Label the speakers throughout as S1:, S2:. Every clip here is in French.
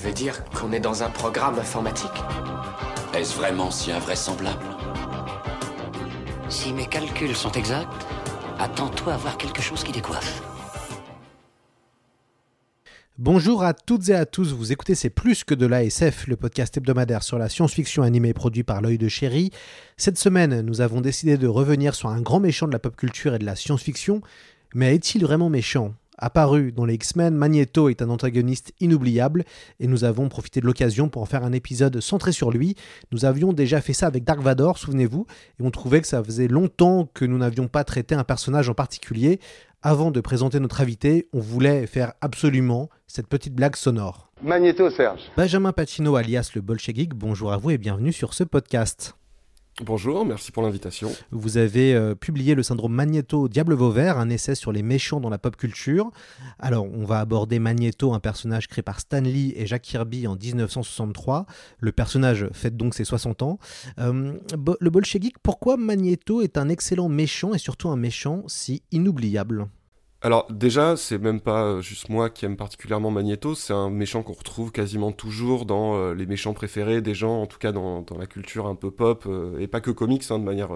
S1: Tu veux dire qu'on est dans un programme informatique
S2: Est-ce vraiment si invraisemblable
S3: Si mes calculs sont exacts, attends-toi à voir quelque chose qui décoiffe.
S4: Bonjour à toutes et à tous, vous écoutez C'est plus que de l'ASF, le podcast hebdomadaire sur la science-fiction animée produit par l'œil de chéri. Cette semaine, nous avons décidé de revenir sur un grand méchant de la pop culture et de la science-fiction. Mais est-il vraiment méchant? Apparu dans les X-Men, Magneto est un antagoniste inoubliable et nous avons profité de l'occasion pour en faire un épisode centré sur lui. Nous avions déjà fait ça avec Dark Vador, souvenez-vous, et on trouvait que ça faisait longtemps que nous n'avions pas traité un personnage en particulier. Avant de présenter notre invité, on voulait faire absolument cette petite blague sonore.
S5: Magneto Serge.
S4: Benjamin Pacino alias le Bolchegeek, bonjour à vous et bienvenue sur ce podcast.
S6: Bonjour, merci pour l'invitation.
S4: Vous avez euh, publié le syndrome Magneto Diable Vauvert, un essai sur les méchants dans la pop culture. Alors, on va aborder Magneto, un personnage créé par Stan Lee et Jack Kirby en 1963. Le personnage fête donc ses 60 ans. Euh, le Bolchegeek, pourquoi Magneto est un excellent méchant et surtout un méchant si inoubliable?
S6: Alors déjà, c'est même pas euh, juste moi qui aime particulièrement Magneto, c'est un méchant qu'on retrouve quasiment toujours dans euh, les méchants préférés des gens, en tout cas dans, dans la culture un peu pop, euh, et pas que comics, hein, de manière,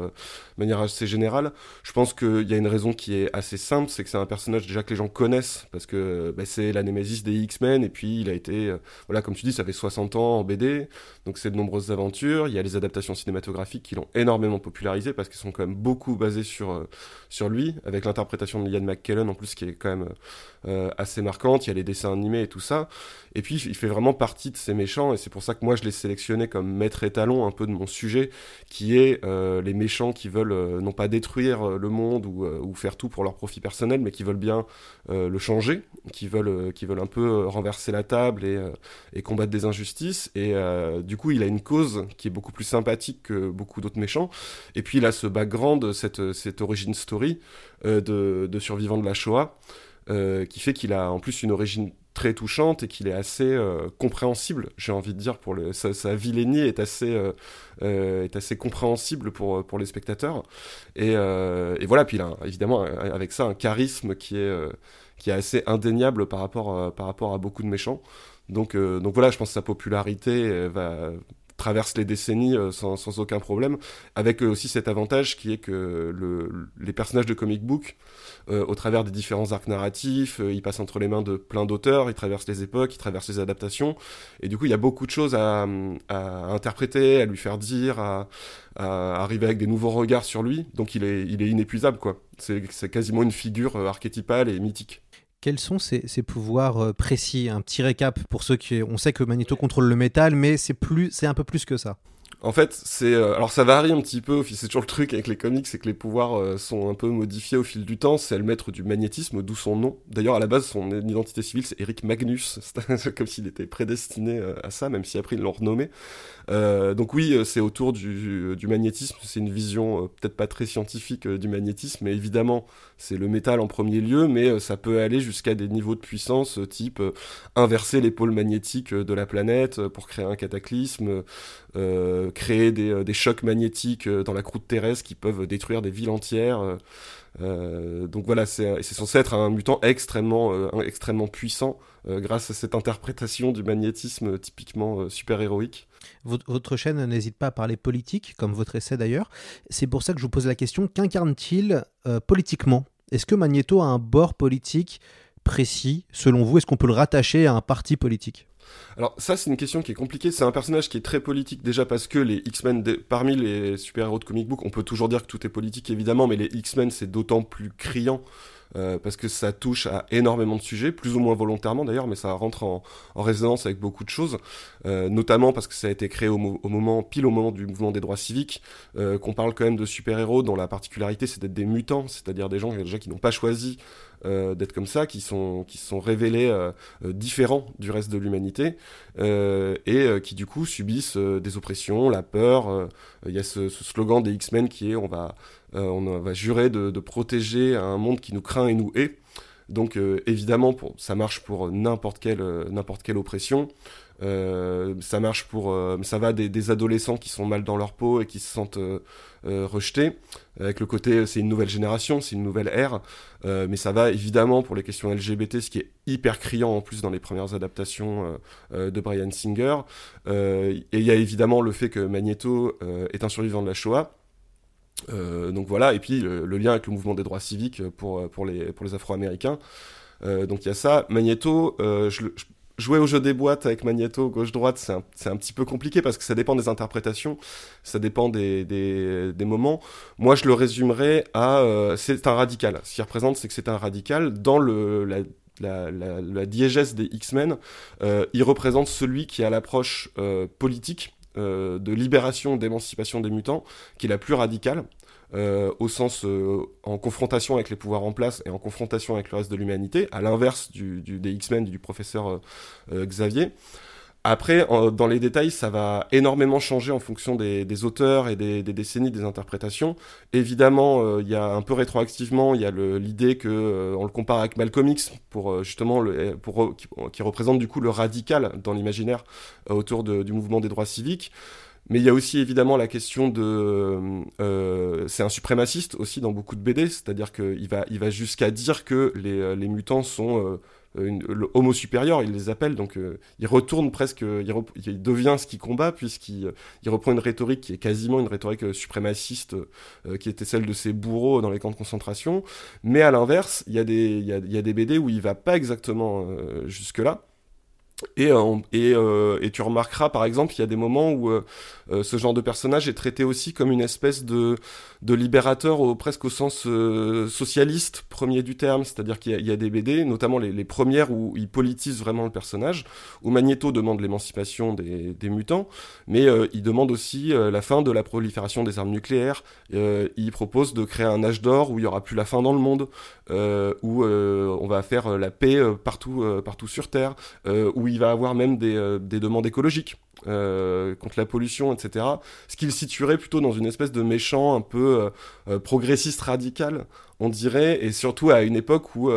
S6: manière assez générale. Je pense qu'il y a une raison qui est assez simple, c'est que c'est un personnage déjà que les gens connaissent, parce que bah, c'est la des X-Men, et puis il a été, voilà, comme tu dis, ça fait 60 ans en BD, donc c'est de nombreuses aventures, il y a les adaptations cinématographiques qui l'ont énormément popularisé, parce qu'elles sont quand même beaucoup basées sur, sur lui, avec l'interprétation de Ian McKellen en plus qui est quand même euh, assez marquante. Il y a les dessins animés et tout ça. Et puis il fait vraiment partie de ces méchants et c'est pour ça que moi je l'ai sélectionné comme maître étalon un peu de mon sujet, qui est euh, les méchants qui veulent euh, non pas détruire le monde ou, faire tout pour leur profit personnel, mais qui veulent bien le changer, qui veulent, qui veulent un peu renverser la table et, et combattre des injustices. Et du coup il a une cause qui est beaucoup plus sympathique que beaucoup d'autres méchants. Et puis il a ce background, cette, cette origin story de, de survivants de la Shoah. Euh, qui fait qu'il a en plus une origine très touchante et qu'il est assez euh, compréhensible, j'ai envie de dire, pour le, sa, sa vilainie est assez, euh, est assez compréhensible pour, pour les spectateurs. Et, et voilà, puis il a évidemment avec ça un charisme qui est, qui est assez indéniable par rapport, par rapport à beaucoup de méchants. Donc, donc voilà, je pense que sa popularité va, traverse les décennies sans, sans, aucun problème, avec aussi cet avantage qui est que le, les personnages de comic book euh, au travers des différents arcs narratifs, euh, il passe entre les mains de plein d'auteurs, il traverse les époques, il traverse les adaptations, et du coup il y a beaucoup de choses à, à interpréter, à lui faire dire, à, à, arriver avec des nouveaux regards sur lui, donc il est, il est inépuisable quoi. C'est quasiment une figure euh, archétypale et mythique.
S4: Quels sont ses, pouvoirs précis? Un petit récap pour ceux qui... On sait que Magneto contrôle le métal, mais c'est un peu plus que ça.
S6: En fait, c'est euh, alors ça varie un petit peu. C'est toujours le truc avec les comics, c'est que les pouvoirs euh, sont un peu modifiés au fil du temps. C'est le maître du magnétisme, d'où son nom. D'ailleurs, à la base, son identité civile, c'est Eric Magnus. Comme s'il était prédestiné euh, à ça, même si après ils l'ont renommé. donc oui, c'est autour du, du magnétisme. C'est une vision peut-être pas très scientifique du magnétisme, mais évidemment, c'est le métal en premier lieu, mais ça peut aller jusqu'à des niveaux de puissance type inverser les pôles magnétiques de la planète pour créer un cataclysme euh, créer des, euh, des, chocs magnétiques euh, dans la croûte terrestre qui peuvent détruire des villes entières. Donc voilà, c'est censé être un mutant extrêmement, extrêmement puissant grâce à cette interprétation du magnétisme typiquement super-héroïque.
S4: Votre chaîne n'hésite pas à parler politique, comme votre essai d'ailleurs. C'est pour ça que je vous pose la question, qu'incarne-t-il politiquement? Est-ce que Magneto a un bord politique précis, selon vous Est-ce qu'on peut le rattacher à un parti politique?
S6: Alors ça c'est une question qui est compliquée, c'est un personnage qui est très politique déjà parce que les X-Men, parmi les super-héros de comic book, on peut toujours dire que tout est politique évidemment, mais les X-Men c'est d'autant plus criant euh, parce que ça touche à énormément de sujets, plus ou moins volontairement d'ailleurs, mais ça rentre en, résonance avec beaucoup de choses, euh, notamment parce que ça a été créé au, moment, pile au moment du mouvement des droits civiques, euh, qu'on parle quand même de super-héros dont la particularité c'est d'être des mutants, c'est-à-dire des gens qui n'ont pas choisi d'être comme ça, qui sont qui sont révélés différents du reste de l'humanité et qui du coup subissent des oppressions, la peur. Il y a ce, ce, slogan des X-Men qui est on va on va jurer de, de, protéger un monde qui nous craint et nous hait. Donc évidemment, pour, ça marche pour n'importe quelle, n'importe quelle oppression. Euh, ça marche pour, euh, ça va des, des, adolescents qui sont mal dans leur peau et qui se sentent euh, rejetés. Avec le côté, c'est une nouvelle génération, c'est une nouvelle ère, mais ça va évidemment pour les questions LGBT, ce qui est hyper criant en plus dans les premières adaptations de Brian Singer. et il y a évidemment le fait que Magneto est un survivant de la Shoah. Donc voilà, et puis le, lien avec le mouvement des droits civiques pour, pour les, pour les Afro-Américains. donc il y a ça. Magneto, je, je jouer au jeu des boîtes avec Magneto gauche-droite, c'est un, un, petit peu compliqué parce que ça dépend des interprétations, ça dépend des, des, des moments. Moi, je le résumerais à euh, c'est un radical. Ce qui représente, c'est que c'est un radical. Dans le, la, la, la, la diégèse des X-Men, euh, il représente celui qui a l'approche euh, politique euh, de libération, d'émancipation des mutants, qui est la plus radicale. Euh, au sens euh, en confrontation avec les pouvoirs en place et en confrontation avec le reste de l'humanité, à l'inverse du, des X-Men du professeur euh, Xavier. Après, dans les détails, ça va énormément changer en fonction des, auteurs et des, décennies des interprétations. Évidemment, il y a un peu rétroactivement, il y a l'idée que on le compare avec Malcolm X pour justement le, pour qui, représente du coup le radical dans l'imaginaire autour du mouvement des droits civiques. Mais il y a aussi évidemment la question de, euh, c'est un suprémaciste aussi dans beaucoup de BD, c'est-à-dire qu'il va, il va jusqu'à dire que les, euh, mutants sont euh, une, le homo supérieur, il les appelle, donc euh, il retourne presque, il, devient ce qu'il combat puisqu'il il reprend une rhétorique qui est quasiment une rhétorique suprémaciste euh, qui était celle de ses bourreaux dans les camps de concentration. Mais à l'inverse, il y a des, il y il y a des BD où il va pas exactement jusque là. Et, euh, euh, et, tu remarqueras par exemple, il y a des moments où euh, ce genre de personnage est traité aussi comme une espèce de, libérateur presque au sens socialiste premier du terme, c'est-à-dire qu'il y, a des BD, notamment les, premières où il politise vraiment le personnage, où Magneto demande l'émancipation des, mutants, mais il demande aussi la fin de la prolifération des armes nucléaires, il propose de créer un âge d'or où il y aura plus la fin dans le monde, où on va faire la paix partout, partout sur Terre, où où il va avoir même des, euh, des demandes écologiques euh, contre la pollution, etc. Ce qui le situerait plutôt dans une espèce de méchant un peu euh, progressiste radical, on dirait, et surtout à une époque où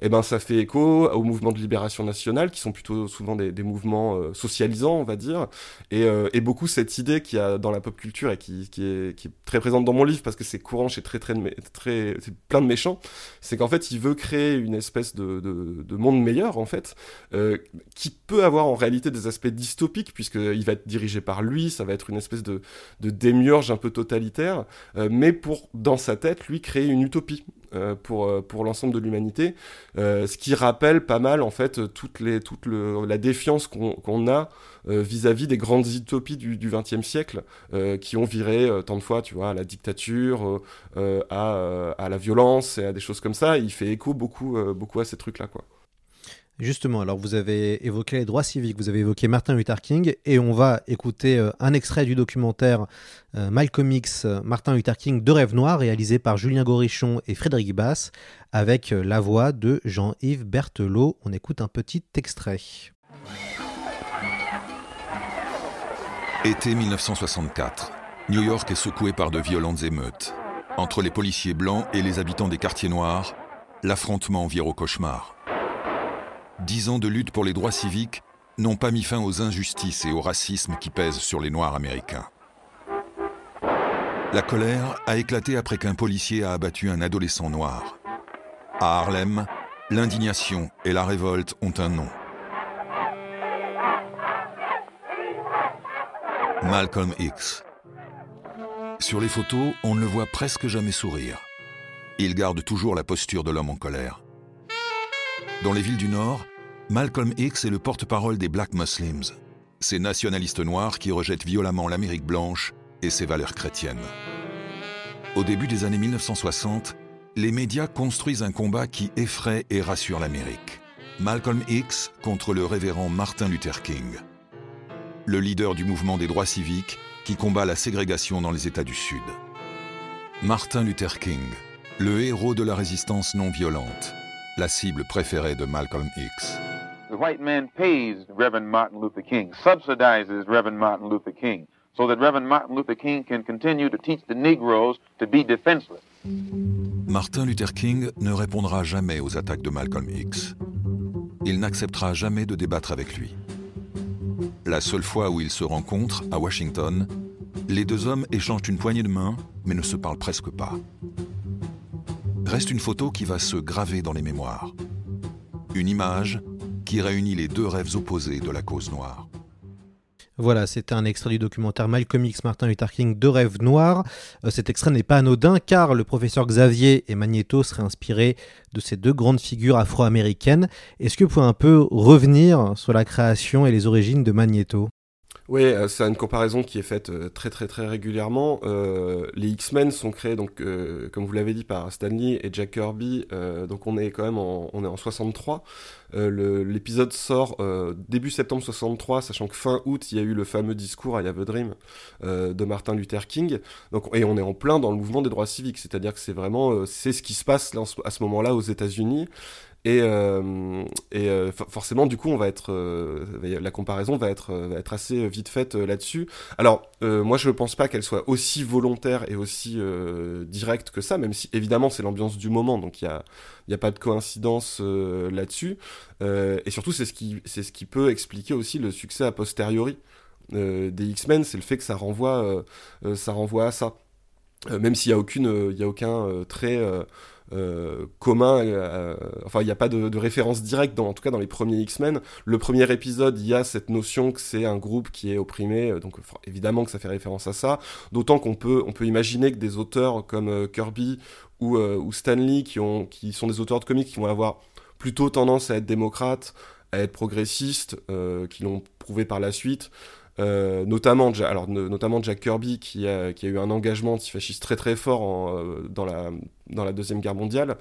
S6: eh ben, ça fait écho au mouvement de libération nationale, qui sont plutôt souvent des, mouvements euh, socialisants, on va dire, et, euh, et, beaucoup cette idée qu'il y a dans la pop culture et qui, est, très présente dans mon livre parce que c'est courant chez très très, plein de méchants, c'est qu'en fait il veut créer une espèce de, de, de monde meilleur en fait, euh, qui peut avoir en réalité des aspects dystopiques puisqu'il va être dirigé par lui, ça va être une espèce de, de démiurge un peu totalitaire, mais pour dans sa tête lui créer une utopie euh, pour, euh, pour l'ensemble de l'humanité, euh, ce qui rappelle pas mal en fait toute, les, toute le, la défiance qu'on qu a vis-à-vis -vis des grandes utopies du XXe siècle qui ont viré tant de fois, tu vois, à la dictature, à, à la violence et à des choses comme ça. il fait écho beaucoup, beaucoup à ces trucs-là, quoi.
S4: Justement, alors vous avez évoqué les droits civiques, vous avez évoqué Martin Luther King, et on va écouter euh, un extrait du documentaire euh, Malcolm X, euh, Martin Luther King de Rêve Noir, réalisé par Julien Gorichon et Frédéric Bass, avec la voix de Jean-Yves Berthelot. On écoute un petit extrait.
S5: Été 1964. New York est secoué par de violentes émeutes. Entre les policiers blancs et les habitants des quartiers noirs, l'affrontement vire au cauchemar dix ans de lutte pour les droits civiques n'ont pas mis fin aux injustices et au racisme qui pèsent sur les Noirs américains. La colère a éclaté après qu'un policier a abattu un adolescent noir. À Harlem, l'indignation et la révolte ont un nom. Malcolm X. Sur les photos, on ne le voit presque jamais sourire. Il garde toujours la posture de l'homme en colère. Dans les villes du Nord, Malcolm X est le porte-parole des Black Muslims, ces nationalistes noirs qui rejettent violemment l'Amérique blanche et ses valeurs chrétiennes. Au début des années 1960, les médias construisent un combat qui effraie et rassure l'Amérique. Malcolm X contre le révérend Martin Luther King, le leader du mouvement des droits civiques qui combat la ségrégation dans les États du Sud. Martin Luther King, le héros de la résistance non violente, la cible préférée de Malcolm X.
S7: The white man pays Reverend Martin Luther King, subsidizes Reverend Martin Luther King, so that Reverend Martin Luther King can continue to teach the Negroes to be defenseless.
S5: Martin Luther King ne répondra jamais aux attaques de Malcolm X. Il n'acceptera jamais de débattre avec lui. La seule fois où ils se rencontrent, à Washington, les deux hommes échangent une poignée de main, mais ne se parlent presque pas. Reste une photo qui va se graver dans les mémoires. Une image qui réunit les deux rêves opposés de la cause noire.
S4: Voilà, c'était un extrait du documentaire Malcolm X Martin Luther King de Rêve Noir. Euh, cet extrait n'est pas anodin car le professeur Xavier et Magneto seraient inspirés de ces deux grandes figures afro-américaines. Est-ce que vous pouvez un peu revenir sur la création et les origines de Magneto?
S6: Oui, euh, c'est une comparaison qui est faite euh, très très très régulièrement. Euh, les X-Men sont créés donc, comme vous l'avez dit, par Stanley et Jack Kirby. donc on est quand même en, on est en 63. L'épisode sort début septembre 63, sachant que fin août il y a eu le fameux discours I Have a Dream de Martin Luther King. Donc et on est en plein dans le mouvement des droits civiques, c'est-à-dire que c'est vraiment c'est ce qui se passe là, à ce moment-là aux États-Unis. Et, euh, et euh, forcément, du coup, on va être, euh, la comparaison va être, va être assez vite faite là-dessus. Alors, moi, je ne pense pas qu'elle soit aussi volontaire et aussi directe que ça, même si évidemment c'est l'ambiance du moment, donc il y a, il a pas de coïncidence là-dessus. et surtout, c'est ce qui, ce qui peut expliquer aussi le succès a posteriori des X-Men, c'est le fait que ça renvoie, ça renvoie à ça. même s'il n'y a aucune, y a aucun trait euh, commun. Euh, enfin, il n'y a pas de, référence directe, dans, en tout cas dans les premiers X-Men. Le premier épisode, il y a cette notion que c'est un groupe qui est opprimé, euh, donc évidemment que ça fait référence à ça. D'autant qu'on peut, on peut imaginer que des auteurs comme Kirby ou, ou Stanley, qui, ont, qui sont des auteurs de comics, qui vont avoir plutôt tendance à être démocrates, à être progressistes, qui l'ont prouvé par la suite. Euh, notamment, alors, notamment Jack Kirby qui a, qui a eu un engagement antifasciste très très fort en, euh, dans, la, dans la Deuxième Guerre mondiale.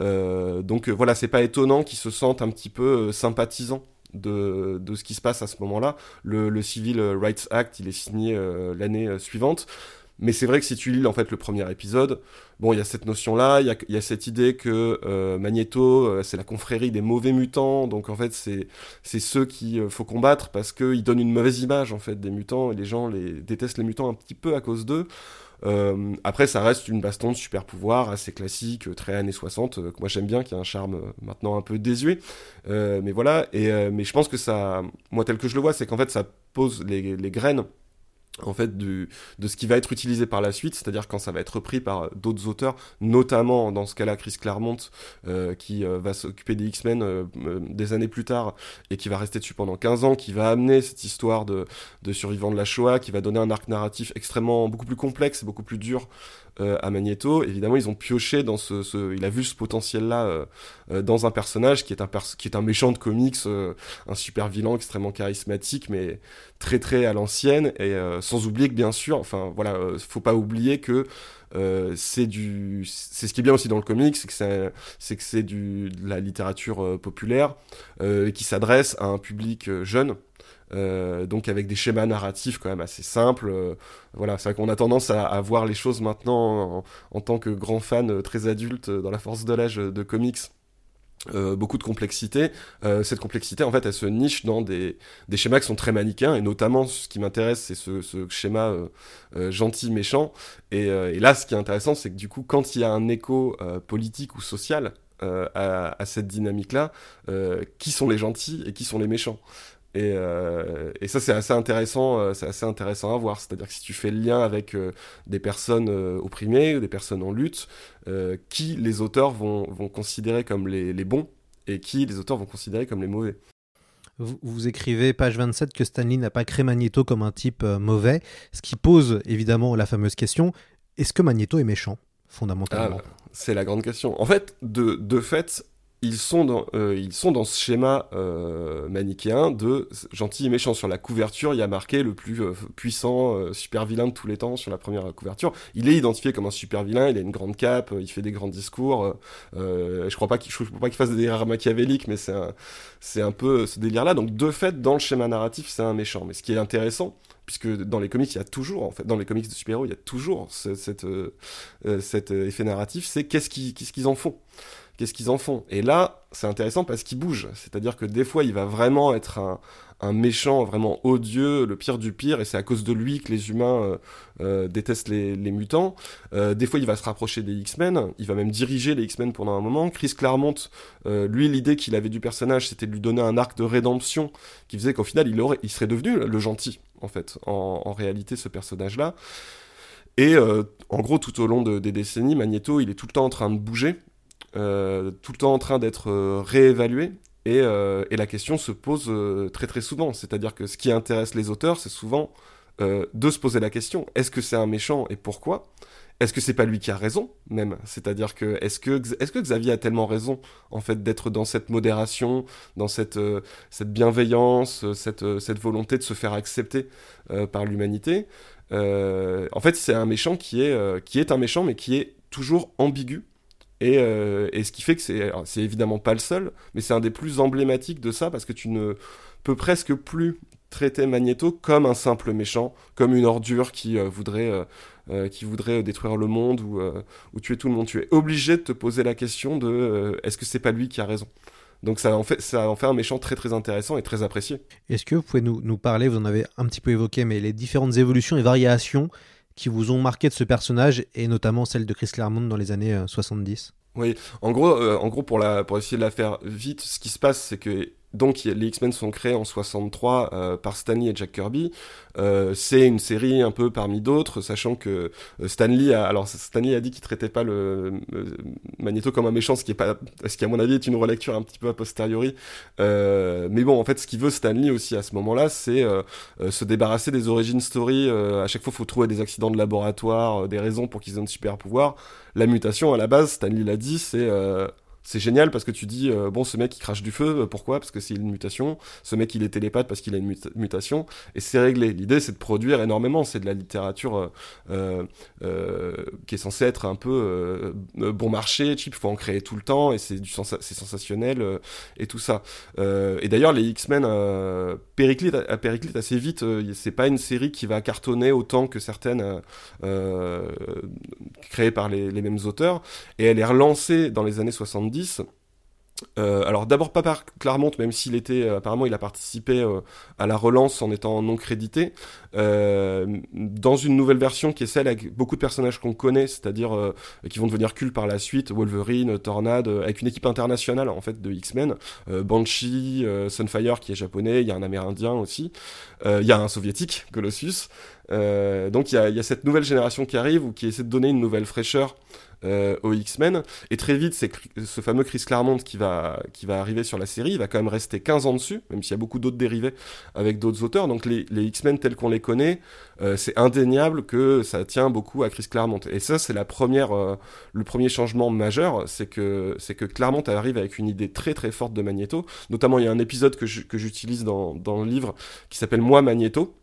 S6: Euh, donc voilà, c'est pas étonnant qu'ils se sentent un petit peu sympathisants de, de, ce qui se passe à ce moment-là. Le, le, Civil Rights Act, il est signé l'année suivante. Mais c'est vrai que si tu lis en fait le premier épisode, bon, il y a cette notion-là, il y a, cette idée que euh, Magneto, euh, c'est la confrérie des mauvais mutants, donc en fait c'est ceux qu'il euh, faut combattre parce qu'ils donnent une mauvaise image en fait des mutants et les gens les détestent les mutants un petit peu à cause d'eux. après, ça reste une baston de super pouvoir assez classique, très années 60, que moi j'aime bien, qui a un charme maintenant un peu désuet. mais voilà, et, mais je pense que ça, moi tel que je le vois, c'est qu'en fait ça pose les graines en fait de ce qui va être utilisé par la suite, c'est-à-dire quand ça va être repris par d'autres auteurs, notamment dans ce cas-là Chris Claremont, euh, qui euh, va s'occuper des X-Men euh, des années plus tard et qui va rester dessus pendant 15 ans, qui va amener cette histoire de, de survivants de la Shoah, qui va donner un arc narratif extrêmement beaucoup plus complexe beaucoup plus dur euh, à Magneto. Évidemment, ils ont pioché dans ce, ce il a vu ce potentiel-là euh, euh, dans un personnage qui est un qui est un méchant de comics, un super vilain extrêmement charismatique, mais très très à l'ancienne et sans oublier que bien sûr, enfin voilà, faut pas oublier que c'est du c'est ce qui est bien aussi dans le comics c'est que c'est que c'est du de la littérature populaire qui s'adresse à un public jeune euh, donc avec des schémas narratifs quand même assez simples. Euh, voilà, c'est vrai qu'on a tendance à, voir les choses maintenant en, tant que grand fan euh, très adulte dans la force de l'âge de comics. beaucoup de complexité. cette complexité, en fait, elle se niche dans des, des, schémas qui sont très manichéens, et notamment ce qui m'intéresse, c'est ce, ce, schéma gentil-méchant. Et, et, là, ce qui est intéressant, c'est que du coup, quand il y a un écho politique ou social à, à, cette dynamique-là, qui sont les gentils et qui sont les méchants? Et, euh, et, ça c'est assez intéressant, euh, c'est assez intéressant à voir. C'est-à-dire que si tu fais le lien avec euh, des personnes opprimées ou des personnes en lutte, qui les auteurs vont, vont considérer comme les, les, bons et qui les auteurs vont considérer comme les mauvais?
S4: Vous, vous écrivez page 27 que Stanley n'a pas créé Magneto comme un type mauvais, ce qui pose évidemment la fameuse question est-ce que Magneto est méchant fondamentalement? Ah,
S6: C'est la grande question. En fait, de, de fait, ils sont dans, euh, ils sont dans ce schéma euh, manichéen de gentil et méchant. Sur la couverture, il y a marqué le plus euh, puissant euh, super vilain de tous les temps sur la première couverture. Il est identifié comme un super vilain, il a une grande cape, il fait des grands discours. je crois pas qu'il, qu'il fasse des délires machiavéliques, mais c'est un, un peu ce délire-là. Donc de fait, dans le schéma narratif, c'est un méchant. Mais ce qui est intéressant, puisque dans les comics, il y a toujours, en fait, dans les comics de super-héros, il y a toujours ce, cette, cet effet narratif, c'est qu'est-ce qu'ils, qu'est-ce qu'ils en font qu'est-ce qu'ils en font Et là, c'est intéressant parce qu'il bouge. C'est-à-dire que des fois, il va vraiment être un, méchant vraiment odieux, le pire du pire, et c'est à cause de lui que les humains euh, euh, détestent les, mutants. Euh, des fois, il va se rapprocher des X-Men, il va même diriger les X-Men pendant un moment. Chris Claremont, lui, l'idée qu'il avait du personnage, c'était de lui donner un arc de rédemption qui faisait qu'au final, il, serait devenu le gentil, en fait, en, réalité, ce personnage-là. Et en gros, tout au long de- des décennies, Magneto, il est tout le temps en train de bouger, tout le temps en train d'être euh, réévalué. Et, euh, et la question se pose euh, très très souvent. C'est-à-dire que ce qui intéresse les auteurs, c'est souvent euh, de se poser la question est-ce que c'est un méchant et pourquoi? Est-ce que c'est pas lui qui a raison même? C'est-à-dire que est-ce que est-ce que Xavier a tellement raison en fait d'être dans cette modération, dans cette euh, cette bienveillance, euh, cette euh, cette volonté de se faire accepter euh, par l'humanité? Euh, En fait, c'est un méchant qui est euh, qui est un méchant mais qui est toujours ambigu. Et, euh, et ce qui fait que c'est évidemment pas le seul, mais c'est un des plus emblématiques de ça parce que tu ne peux presque plus traiter Magneto comme un simple méchant, comme une ordure qui euh, voudrait euh, qui voudrait détruire le monde ou, ou tuer tout le monde. Tu es obligé de te poser la question de est-ce que c'est pas lui qui a raison? Donc ça en fait ça en fait un méchant très très intéressant et très apprécié.
S4: Est-ce que vous pouvez nous, nous parler, vous en avez un petit peu évoqué, mais les différentes évolutions et variations qui vous ont marqué de ce personnage, et notamment celle de Chris Claremont dans les années euh, 70
S6: Oui, en gros, euh, en gros pour essayer de la faire vite, ce qui se passe, c'est que donc les X-Men sont créés en 63 euh, par Stanley et Jack Kirby. Euh, c'est une série un peu parmi d'autres, sachant que euh, Stanley a, alors Stanley a dit qu'il traitait pas le euh, Magneto comme un méchant, ce qui est pas, ce qui à mon avis est une relecture un petit peu a posteriori. Euh, mais bon, en fait, ce qu'il veut Stanley aussi à ce moment-là, c'est euh, se débarrasser des origin story. à chaque fois, faut trouver des accidents de laboratoire, des raisons pour qu'ils aient un super pouvoir. La mutation, à la base, Stanley l'a dit, c'est c'est génial parce que tu dis euh, bon ce mec il crache du feu euh, pourquoi? Parce que c'est une mutation. Ce mec il est télépathe parce qu'il a une muta- mutation. Et c'est réglé. L'idée c'est de produire énormément. C'est de la littérature euh, qui est censée être un peu bon marché cheap. Faut en créer tout le temps et c'est du c'est sensationnel et tout ça. Et d'ailleurs les X-Men périclitent à périclite assez vite c'est pas une série qui va cartonner autant que certaines créées par les, les mêmes auteurs. Et elle est relancée dans les années 70 euh, alors d'abord pas par Claremont, même s'il était euh, apparemment il a participé euh, à la relance en étant non crédité, dans une nouvelle version qui est celle avec beaucoup de personnages qu'on connaît, c'est-à-dire qui vont devenir cultes par la suite, Wolverine, Tornade, avec une équipe internationale en fait de X-Men, Banshee, Sunfire qui est japonais, il y a un Amérindien aussi, il y a un soviétique, Colossus. Euh, donc il y y a cette nouvelle génération qui arrive ou qui essaie de donner une nouvelle fraîcheur euh, aux X-Men. Et très vite, c'est ce fameux Chris Claremont qui va, qui va arriver sur la série. Il va quand même rester 15 ans dessus, même s'il y a beaucoup d'autres dérivés avec d'autres auteurs. Donc les, les X-Men tels qu'on les connaît, euh, c'est indéniable que ça tient beaucoup à Chris Claremont. Et ça, c'est la première, euh, le premier changement majeur, c'est que, c'est que Claremont arrive avec une idée très très forte de Magneto. Notamment, il y a un épisode que j'utilise dans, dans le livre qui s'appelle Moi Magneto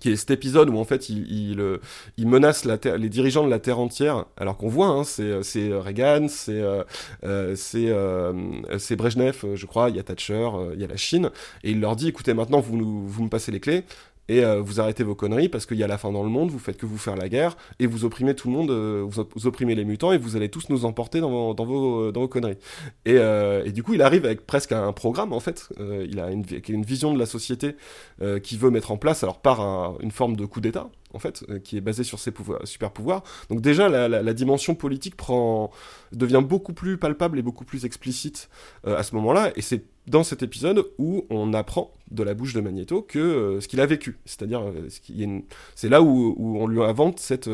S6: qui est cet épisode où en fait il, il, euh, menace les dirigeants de la terre entière, alors qu'on voit, hein, c'est Reagan, euh, euh, c'est euh, c'est je crois, il y a Thatcher, il y a la Chine, et il leur dit écoutez maintenant vous vous me passez les clés. Et euh, vous arrêtez vos conneries parce qu'il y a la fin dans le monde, vous faites que vous faire la guerre et vous opprimez tout le monde, euh, vous, op- vous opprimez les mutants et vous allez tous nous emporter dans vos, dans vos, dans vos conneries. Et, euh, et du coup, il arrive avec presque un programme en fait. Euh, il a une, vi- une vision de la société euh, qui veut mettre en place, alors par un- une forme de coup d'État, en fait, euh, qui est basé sur ses super pouvoirs. Donc déjà, la, dimension politique prend, devient beaucoup plus palpable et beaucoup plus explicite euh, à ce moment-là, et c'est dans cet épisode où on apprend de la bouche de Magneto que euh, ce qu'il a vécu, c'est-à-dire, c'est là où, on lui invente cette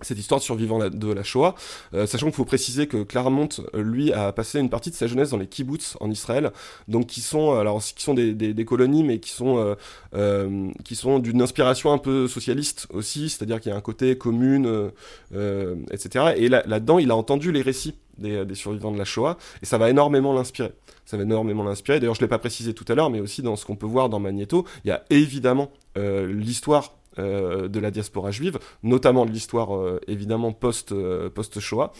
S6: cette histoire de survivant la- de la Shoah, euh, sachant qu'il faut préciser que Claremont, euh, lui, a passé une partie de sa jeunesse dans les kibbutz en Israël, donc qui sont, alors, qui sont des, colonies, mais qui sont, euh, euh, sont d'une inspiration un peu socialiste aussi, c'est-à-dire qu'il y a un côté commune, euh, euh, etc. Et là- là-dedans, il a entendu les récits des, des survivants de la Shoah, et ça va énormément l'inspirer. Ça va énormément l'inspirer. D'ailleurs, je l'ai pas précisé tout à l'heure, mais aussi dans ce qu'on peut voir dans Magneto, il y a évidemment euh, l'histoire euh, de la diaspora juive, notamment de l'histoire euh, évidemment post, euh, post-Shoah.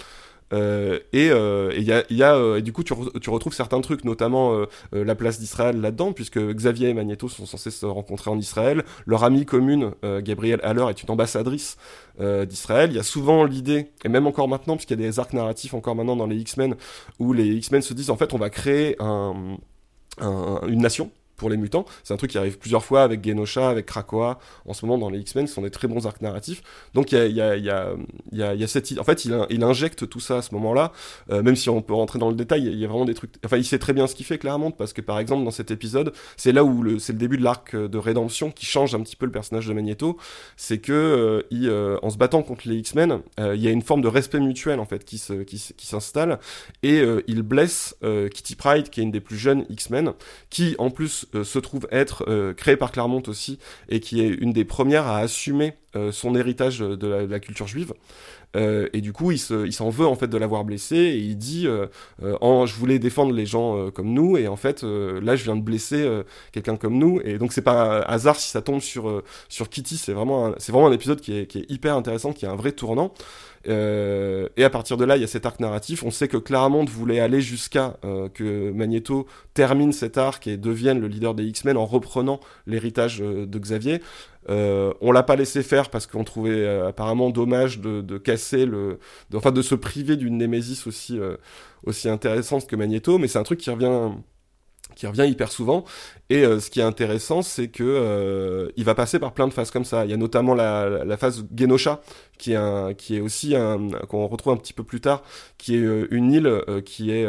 S6: Euh, et il y a, du coup tu, retrouves certains trucs, notamment la place d'Israël là-dedans, puisque Xavier et Magneto sont censés se rencontrer en Israël. Leur amie commune, Gabrielle Haller, est une ambassadrice d'Israël. Il y a souvent l'idée, et même encore maintenant, puisqu'il y a des arcs narratifs encore maintenant dans les X-Men, où les X-Men se disent en fait on va créer un, une nation pour les mutants. C'est un truc qui arrive plusieurs fois avec Genosha, avec Krakoa, en ce moment dans les X-Men, ce sont des très bons arcs narratifs. Donc il y a, y, a, y, a, y, a, cette En fait, il, il injecte tout ça à ce moment-là, euh, même si on peut rentrer dans le détail, il y a vraiment des trucs... Enfin, il sait très bien ce qu'il fait, clairement, parce que par exemple, dans cet épisode, c'est là où c'est le début de l'arc de rédemption qui change un petit peu le personnage de Magneto, c'est que euh, il, euh, en se battant contre les X-Men, il y a une forme de respect mutuel, en fait, qui s'installe, qui, qui s'installe et il blesse Kitty Pride, qui est une des plus jeunes X-Men, qui, en plus, se trouve être euh, créée par Claremont aussi, et qui est une des premières à assumer euh, son héritage de la, culture juive. Euh, et du coup, il, s'en veut en fait de l'avoir blessé et il dit en, je voulais défendre les gens comme nous et en fait là je viens de blesser quelqu'un comme nous et donc c'est pas hasard si ça tombe sur sur Kitty. C'est vraiment c'est vraiment un épisode qui est, qui est hyper intéressant, qui est un vrai tournant. Euh, et à partir de là, il y a cet arc narratif. On sait que Claremont voulait aller jusqu'à euh, que Magneto termine cet arc et devienne le leader des X-Men en reprenant l'héritage euh, de Xavier. Euh, on l'a pas laissé faire parce qu'on trouvait apparemment dommage de, de casser le, de, enfin de se priver d'une némésis aussi aussi intéressante que Magneto. Mais c'est un truc qui revient qui revient hyper souvent. Et euh, ce qui est intéressant, c'est que euh, il va passer par plein de phases comme ça. Il y a notamment la, la phase Genosha, qui est un, qui est aussi un qu'on retrouve un petit peu plus tard, qui est euh, une île qui est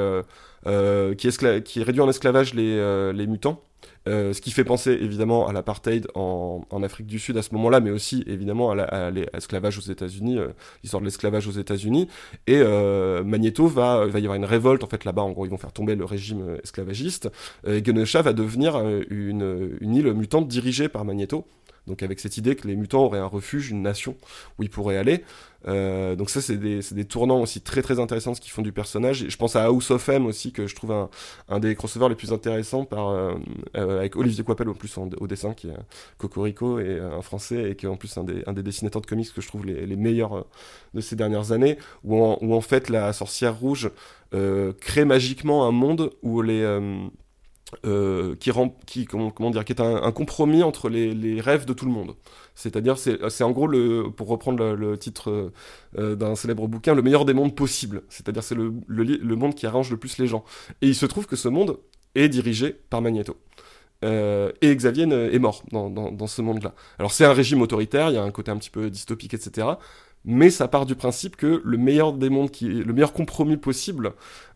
S6: qui est qui réduit en esclavage les les mutants. Euh, ce qui fait penser évidemment à l'apartheid en, en, Afrique du Sud à ce moment-là, mais aussi évidemment à l'esclavage aux États-Unis, euh, l'histoire de l'esclavage aux États-Unis. Et euh, Magneto va, va y avoir une révolte en fait là-bas. En gros, ils vont faire tomber le régime euh, esclavagiste. Et Genosha va devenir une, une île mutante dirigée par Magneto. Donc avec cette idée que les mutants auraient un refuge, une nation où ils pourraient aller. Euh, donc ça, c'est des, des, tournants aussi très très intéressants ce qu'ils font du personnage. Et je pense à House of M aussi, que je trouve un, un des crossovers les plus intéressants par, euh, euh avec Olivier Coipel au plus au dessin, qui est Cocorico et un français, et qui est en plus un des, un des dessinateurs de comics que je trouve les, les meilleurs euh, de ces dernières années, où en, où en fait la sorcière rouge euh, crée magiquement un monde où les euh, qui, rend, qui, comment, dire, qui est un, un compromis entre les, les, rêves de tout le monde. C'est-à-dire, c'est en gros, le, pour reprendre le, le titre euh, d'un célèbre bouquin, le meilleur des mondes possibles. C'est-à-dire, c'est le, le, le, monde qui arrange le plus les gens. Et il se trouve que ce monde est dirigé par Magneto. Euh, et Xavier est mort dans, dans, dans ce monde-là. Alors c'est un régime autoritaire, il y a un côté un petit peu dystopique, etc. Mais ça part du principe que le meilleur des mondes, qui, le meilleur compromis possible,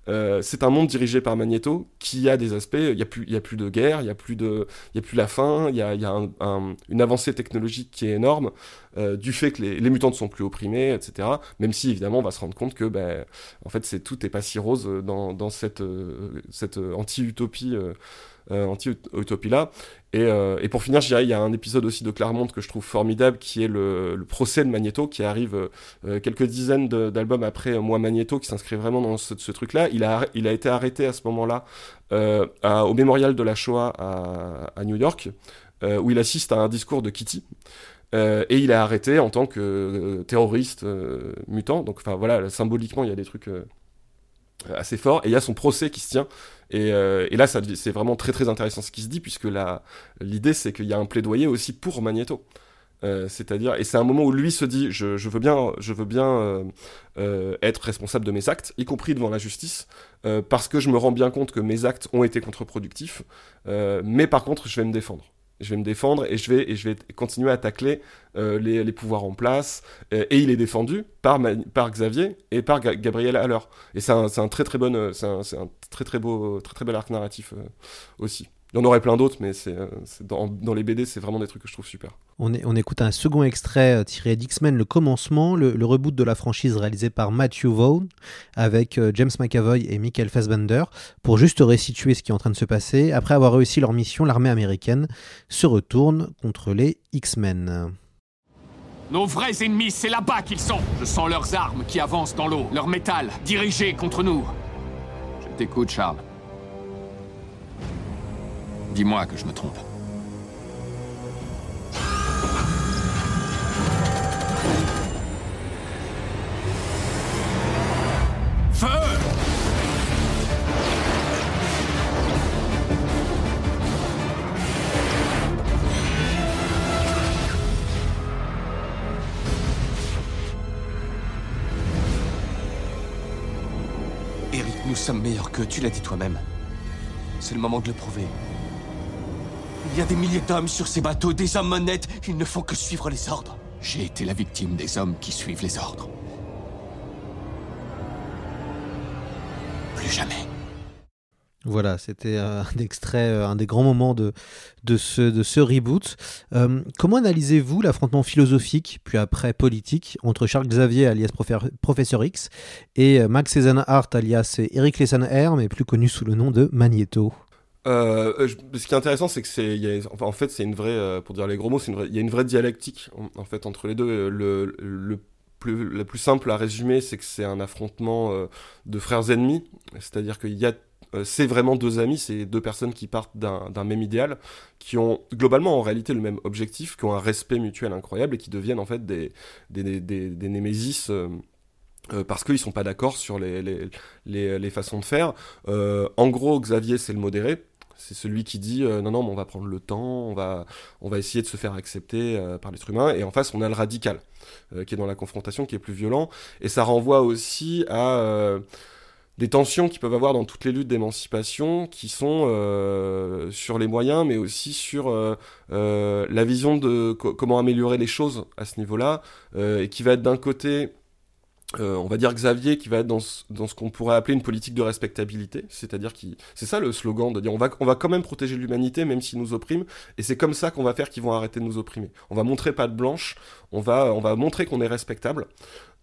S6: euh, c'est un monde dirigé par Magneto qui a des aspects. Il n'y a, plus, a plus de guerre, il n'y a, plus de, y a plus la faim, il y a, y a un, une avancée technologique qui est énorme euh, du fait que les, mutants ne sont plus opprimés, etc. Même si évidemment on va se rendre compte que ben, en fait, c'est, tout n'est pas si rose dans, dans euh, cette anti-utopie. Euh, anti-utopie là. Et, euh, et, pour finir, je dirais, il y a un épisode aussi de Claremont que je trouve formidable, qui est le, procès de Magneto, qui arrive euh, quelques dizaines d'albums après Moi Magneto, qui s'inscrit vraiment dans ce, truc-là. Il a, il a été arrêté à ce moment-là au mémorial de la Shoah à, New York, où il assiste à un discours de Kitty. Et il est arrêté en tant que terroriste mutant. Donc, enfin voilà, symboliquement, il y a des trucs assez forts. Et il y a son procès qui se tient et, euh, et là, c'est vraiment très très intéressant ce qui se dit, puisque l'idée c'est qu'il y a un plaidoyer aussi pour Magneto. Euh, c'est-à-dire, et c'est un moment où lui se dit, je, je veux bien, je veux bien euh, euh être responsable de mes actes, y compris devant la justice, euh, parce que je me rends bien compte que mes actes ont été contre-productifs, euh, mais par contre, je vais me défendre je vais me défendre et je vais, et je vais continuer à tacler euh, les, les, pouvoirs en place. Euh, et il est défendu par, par Xavier et par Ga Gabriel Haller. Et c'est un, un, très très bon, euh, c'est un, un, très très beau, très très bel arc narratif euh, aussi. Il y en aurait plein d'autres, mais c'est euh, dans, dans, les BD, c'est vraiment des trucs que je trouve super.
S4: On, est, on écoute un second extrait euh, tiré d'X-Men, le commencement, le, le, reboot de la franchise réalisé par Matthew Vaughn avec euh, James McAvoy et Michael Fassbender. Pour juste resituer ce qui est en train de se passer, après avoir réussi leur mission, l'armée américaine se retourne contre les X-Men.
S8: Nos vrais ennemis, c'est là-bas qu'ils sont. Je sens leurs armes qui avancent dans l'eau, leur métal dirigé contre nous.
S9: Je t'écoute, Charles. Dis-moi que je me trompe.
S1: Eric, nous sommes meilleurs que tu l'as dit toi-même. C'est le moment de le prouver. Il y a des milliers d'hommes sur ces bateaux, des hommes honnêtes, ils ne font que suivre les ordres.
S9: J'ai été la victime des hommes qui suivent les ordres. Plus jamais.
S4: Voilà, c'était un extrait, un des grands moments de, de, ce, de ce reboot. Euh, comment analysez-vous l'affrontement philosophique, puis après politique, entre Charles Xavier, alias Professeur X, et Max Hart, alias Eric Lesson-R, mais plus connu sous le nom de Magneto?
S6: Euh, ce qui est intéressant, c'est que c'est, en fait, c'est une vraie, euh, pour dire les gros mots, il y a une vraie dialectique en, fait entre les deux. Le, plus, la plus simple à résumer, c'est que c'est un affrontement de frères ennemis, c'est-à-dire qu'il y a euh, c'est vraiment deux amis, c'est deux personnes qui partent d'un même idéal, qui ont globalement en réalité le même objectif, qui ont un respect mutuel incroyable et qui deviennent en fait des, des, des, némésis. Euh, euh, parce qu'ils sont pas d'accord sur les, les, les, façons de faire. en gros, Xavier, c'est le modéré. C'est celui qui dit non, non, mais on va prendre le temps, on va, on va essayer de se faire accepter par l'être humain. Et en face, on a le radical, qui est dans la confrontation, qui est plus violent. Et ça renvoie aussi à des tensions qu'ils peuvent avoir dans toutes les luttes d'émancipation, qui sont euh, sur les moyens, mais aussi sur euh, euh, la vision de comment améliorer les choses à ce niveau-là, et qui va être d'un côté, on va dire Xavier, qui va être dans ce, dans ce qu'on pourrait appeler une politique de respectabilité, c'est-à-dire qui, c'est ça le slogan de dire on va, on va quand même protéger l'humanité même s'ils nous oppriment, et c'est comme ça qu'on va faire qu'ils vont arrêter de nous opprimer. On va montrer pas de blanche, on va, on va montrer qu'on est respectable.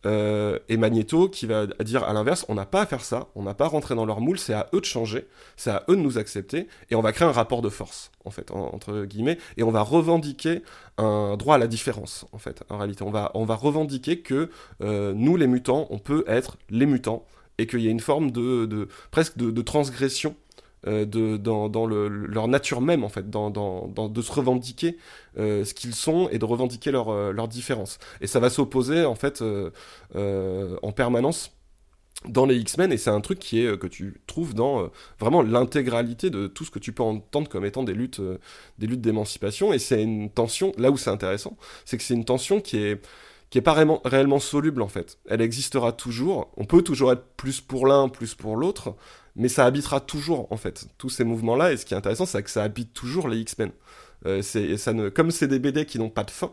S6: Euh, et Magneto qui va dire à l'inverse, on n'a pas à faire ça, on n'a pas à rentrer dans leur moule, c'est à eux de changer, c'est à eux de nous accepter, et on va créer un rapport de force, en fait, entre guillemets, et on va revendiquer un droit à la différence, en fait, en réalité. On va, revendiquer que euh, nous, les mutants, on peut être les mutants, et qu'il y a une forme de, presque de, transgression de, dans, dans le, leur nature même, en fait, de se revendiquer euh, ce qu'ils sont et de revendiquer leur, euh, leur différence. Et ça va s'opposer, en fait, en permanence dans les X-Men et c'est un truc qui est que tu trouves dans vraiment l'intégralité de tout ce que tu peux entendre comme étant des luttes des luttes d'émancipation et c'est une tension là où c'est intéressant c'est que c'est une tension qui est qui est pas réellement, réellement soluble en fait. Elle existera toujours. On peut toujours être plus pour l'un plus pour l'autre mais ça habitera toujours en fait tous ces mouvements là et ce qui est intéressant c'est que ça habite toujours les X-Men. Euh, c'est ça ne comme c'est des BD qui n'ont pas de fin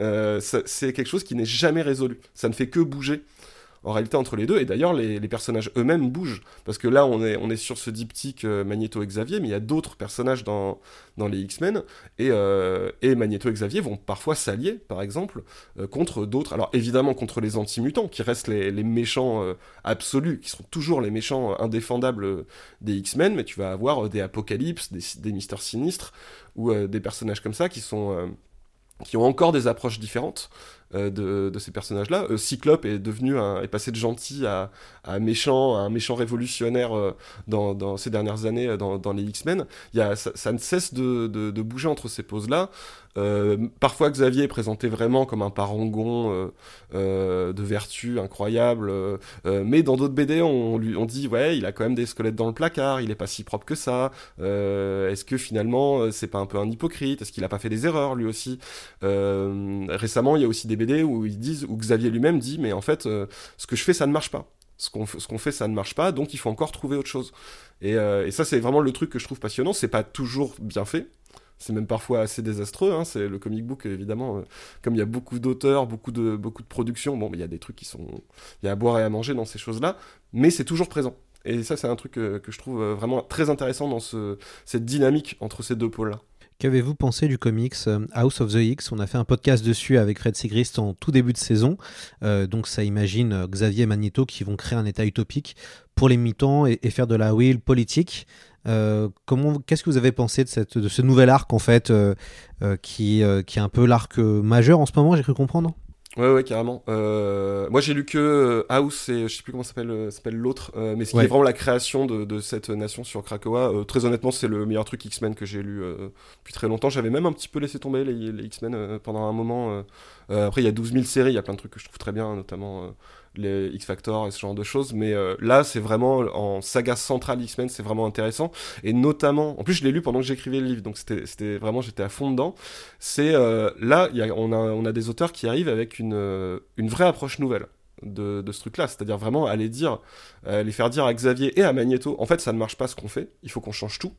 S6: euh, c'est quelque chose qui n'est jamais résolu. Ça ne fait que bouger en réalité entre les deux. Et d'ailleurs, les, personnages eux-mêmes bougent. Parce que là, on est, sur ce diptyque euh, Magneto et Xavier, mais il y a d'autres personnages dans, les X-Men. Et, euh, et, Magneto et Xavier vont parfois s'allier, par exemple, euh, contre d'autres. Alors évidemment, contre les anti-mutants, qui restent les, méchants absolus, qui sont toujours les méchants indéfendables des X-Men, mais tu vas avoir des Apocalypse, des, des Mystères Sinistres, ou des personnages comme ça qui sont qui ont encore des approches différentes. Euh, de, ces personnages-là. Euh, Cyclope est devenu un, est passé de gentil à, méchant, à un méchant révolutionnaire euh, dans, ces dernières années dans, les X-Men. Ça, ça, ne cesse de, bouger entre ces poses-là. Parfois Xavier est présenté vraiment comme un parangon de vertu incroyable, mais dans d'autres BD on lui on dit ouais il a quand même des squelettes dans le placard, il est pas si propre que ça. Est-ce que finalement c'est pas un peu un hypocrite? Est-ce qu'il a pas fait des erreurs lui aussi? Récemment il y a aussi des Où ils disent Xavier lui-même dit mais en fait ce que je fais ça ne marche pas ce qu'on fait ça ne marche pas donc il faut encore trouver autre chose et, et ça c'est vraiment le truc que je trouve passionnant c'est pas toujours bien fait c'est même parfois assez désastreux. Hein. C'est le comic book, évidemment, euh, comme il y a beaucoup d'auteurs, beaucoup de, beaucoup de productions, bon, il y a des trucs qui sont. Il y a à boire et à manger dans ces choses-là, mais c'est toujours présent. Et ça, c'est un truc que, je trouve euh, vraiment très intéressant dans ce, cette dynamique entre ces deux pôles-là.
S4: Qu'avez-vous pensé du comics euh, House of the X? On a fait un podcast dessus avec Fred Sigrist en tout début de saison. donc ça imagine Xavier et Magneto qui vont créer un état utopique pour les mi-temps et, et, faire de la will politique. Euh, qu'est-ce que vous avez pensé de, ce nouvel arc en fait, euh, euh, qui est un peu l'arc majeur en ce moment, j'ai cru comprendre?
S6: Ouais, ouais, carrément. moi, j'ai lu que House et je sais plus comment s'appelle, s'appelle l'autre, mais ce qui est vraiment la création de, de cette nation sur Krakoa. très honnêtement, c'est le meilleur truc X-Men que j'ai lu depuis très longtemps. J'avais même un petit peu laissé tomber les, les X-Men pendant un moment. après, il y a 12 000 séries, il y a plein de trucs que je trouve très bien, notamment les X Factor et ce genre de choses. Mais euh, là, c'est vraiment en saga centrale X-Men, c'est vraiment intéressant. Et notamment, en plus, je l'ai lu pendant que j'écrivais le livre, donc c'était vraiment, j'étais à fond dedans. C'est euh, là, on, a, on a des auteurs qui arrivent avec une, euh, une vraie approche nouvelle. de, de ce truc-là, c'est-à-dire vraiment aller dire, faire dire à Xavier et à Magneto, en fait, ça ne marche pas ce qu'on fait, il faut qu'on change tout.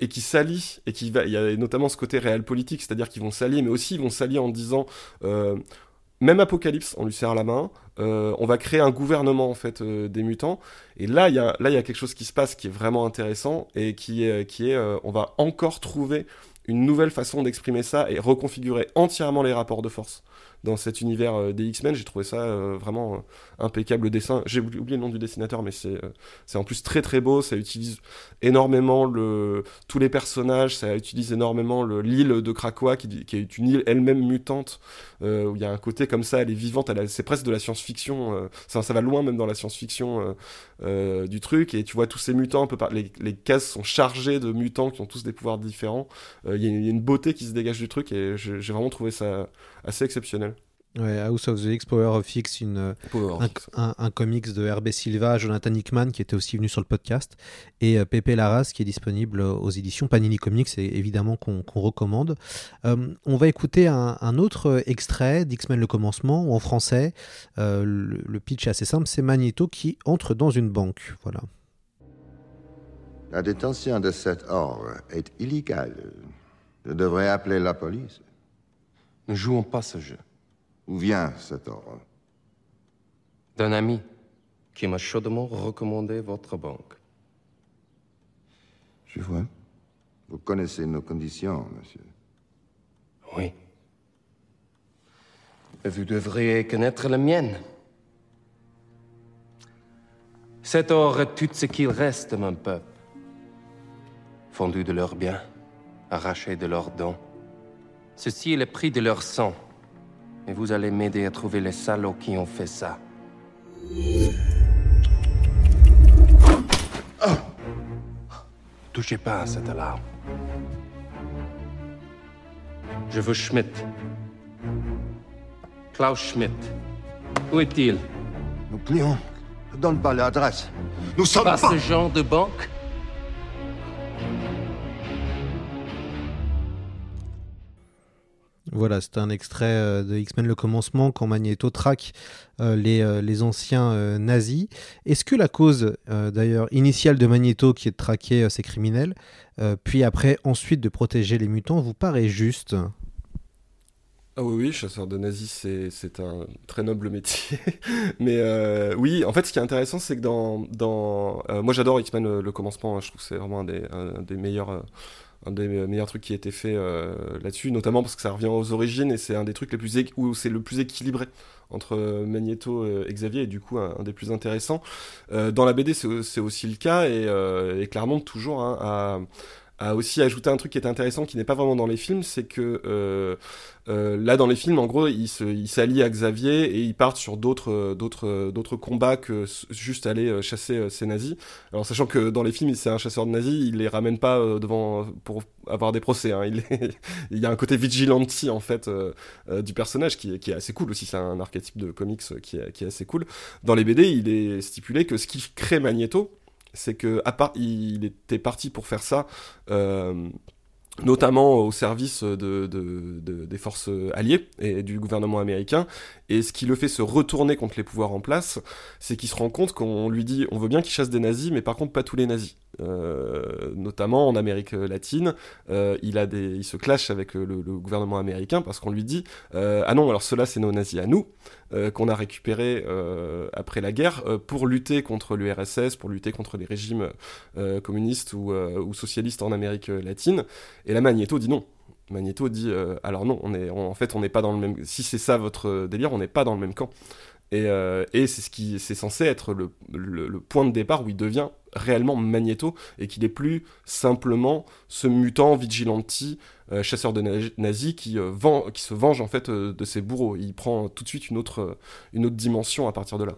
S6: Et qui s'allient, et qui va, il y a notamment ce côté réel politique, c'est-à-dire qu'ils vont s'allier, mais aussi ils vont s'allier en disant, même Apocalypse, on lui serre la main, euh, on va créer un gouvernement en fait euh, des mutants, et là il y a là il y a quelque chose qui se passe qui est vraiment intéressant et qui est qui est, euh, on va encore trouver une nouvelle façon d'exprimer ça et reconfigurer entièrement les rapports de force dans cet univers euh, des X-Men. J'ai trouvé ça euh, vraiment euh, impeccable dessin. J'ai oublié le nom du dessinateur, mais c'est c'est en plus très très beau. Ça utilise énormément le tous les personnages. Ça utilise énormément le l'île de Krakoa qui, qui est une île elle-même mutante où il y a un côté comme ça. Elle est vivante. C'est presque de la science-fiction. ça, ça va loin même dans la science-fiction du truc. Et tu vois tous ces mutants un peu les, les cases sont chargées de mutants qui ont tous des pouvoirs différents. Il y, a une beauté qui se dégage du truc et j'ai vraiment trouvé ça assez exceptionnel.
S4: Ouais, House of the X, Power of X, une,
S6: Power
S4: un, un, un, comics de RB Silva, Jonathan Hickman qui était aussi venu sur le podcast, et euh, Pepe Larraz qui est disponible aux éditions Panini Comics et évidemment qu'on qu recommande. Euh, on va écouter un, un autre extrait d'X-Men le commencement, ou en français. Euh, le, le, pitch est assez simple, c'est Magneto qui entre dans une banque. Voilà.
S10: La détention de cet or est illégale. Je devrais appeler la police.
S11: Ne jouons pas ce jeu.
S10: Où vient cet or
S11: D'un ami qui m'a chaudement recommandé votre banque.
S10: Je vois. Vous connaissez nos conditions, monsieur.
S11: Oui. Et vous devriez connaître la mienne. Cet or est tout ce qu'il reste de mon peuple. Fondu de leurs biens, arraché de leurs dons. Ceci est le prix de leur sang. Et vous allez m'aider à trouver les salauds qui ont fait ça. Oh. Touchez pas à cette alarme. Je veux Schmidt. Klaus Schmidt. Où est-il?
S10: Nos clients ne donnent pas l'adresse. Nous sommes
S11: pas,
S10: pas
S11: ce genre de banque?
S4: Voilà, c'est un extrait de X-Men le commencement quand Magneto traque euh, les, euh, les, anciens euh, nazis. Est-ce que la cause d'ailleurs initiale de Magneto qui est de traquer ces criminels, puis après ensuite de protéger les mutants, vous paraît juste?
S6: Ah oui, oui, chasseur de nazis, c'est un très noble métier. Mais euh, oui, en fait, ce qui est intéressant, c'est que dans... dans euh, moi, j'adore X-Men le, commencement, je trouve que c'est vraiment un des, meilleurs... Euh, un des meilleurs trucs qui a été fait euh, là-dessus, notamment parce que ça revient aux origines et c'est un des trucs les plus où c'est le plus équilibré entre Magneto et Xavier et du coup un, des plus intéressants. Euh, dans la BD, c'est aussi le cas et, euh, et toujours hein, a, aussi ajouté un truc qui est intéressant qui n'est pas vraiment dans les films, c'est que euh, euh, là dans les films, en gros, ils s'allient à Xavier et ils partent sur d'autres d'autres d'autres combats que juste aller chasser ces nazis. Alors sachant que dans les films, c'est un chasseur de nazis, il les ramène pas devant pour avoir des procès. Hein. Il, est, il y a un côté vigilante en fait euh, euh, du personnage qui, qui, est assez cool aussi. C'est un archétype de comics qui est, qui est assez cool. Dans les BD, il est stipulé que ce qui crée Magneto c'est que à part il était parti pour faire ça euh, notamment au service de, de, de, des forces alliées et du gouvernement américain. Et ce qui le fait se retourner contre les pouvoirs en place, c'est qu'il se rend compte qu'on lui dit on veut bien qu'il chasse des nazis, mais par contre pas tous les nazis. Euh, notamment en Amérique latine, euh, il, se clash avec le, le gouvernement américain parce qu'on lui dit euh, ah non alors ceux-là c'est nos nazis à nous euh, qu'on a récupérés euh, après la guerre pour lutter contre l'URSS, pour lutter contre les régimes communistes ou, socialistes en Amérique latine. Et la Magneto dit non. Magneto dit euh, alors non, on est, en fait on n'est pas dans le même. Si c'est ça votre délire, on n'est pas dans le même camp. Et, euh, c'est ce qui c'est censé être le, point de départ où il devient réellement Magneto et qu'il est plus simplement ce mutant vigilante euh, chasseur de nazis qui, euh, qui se venge en fait de ses bourreaux. Il prend tout de suite une autre, une autre dimension à partir de là.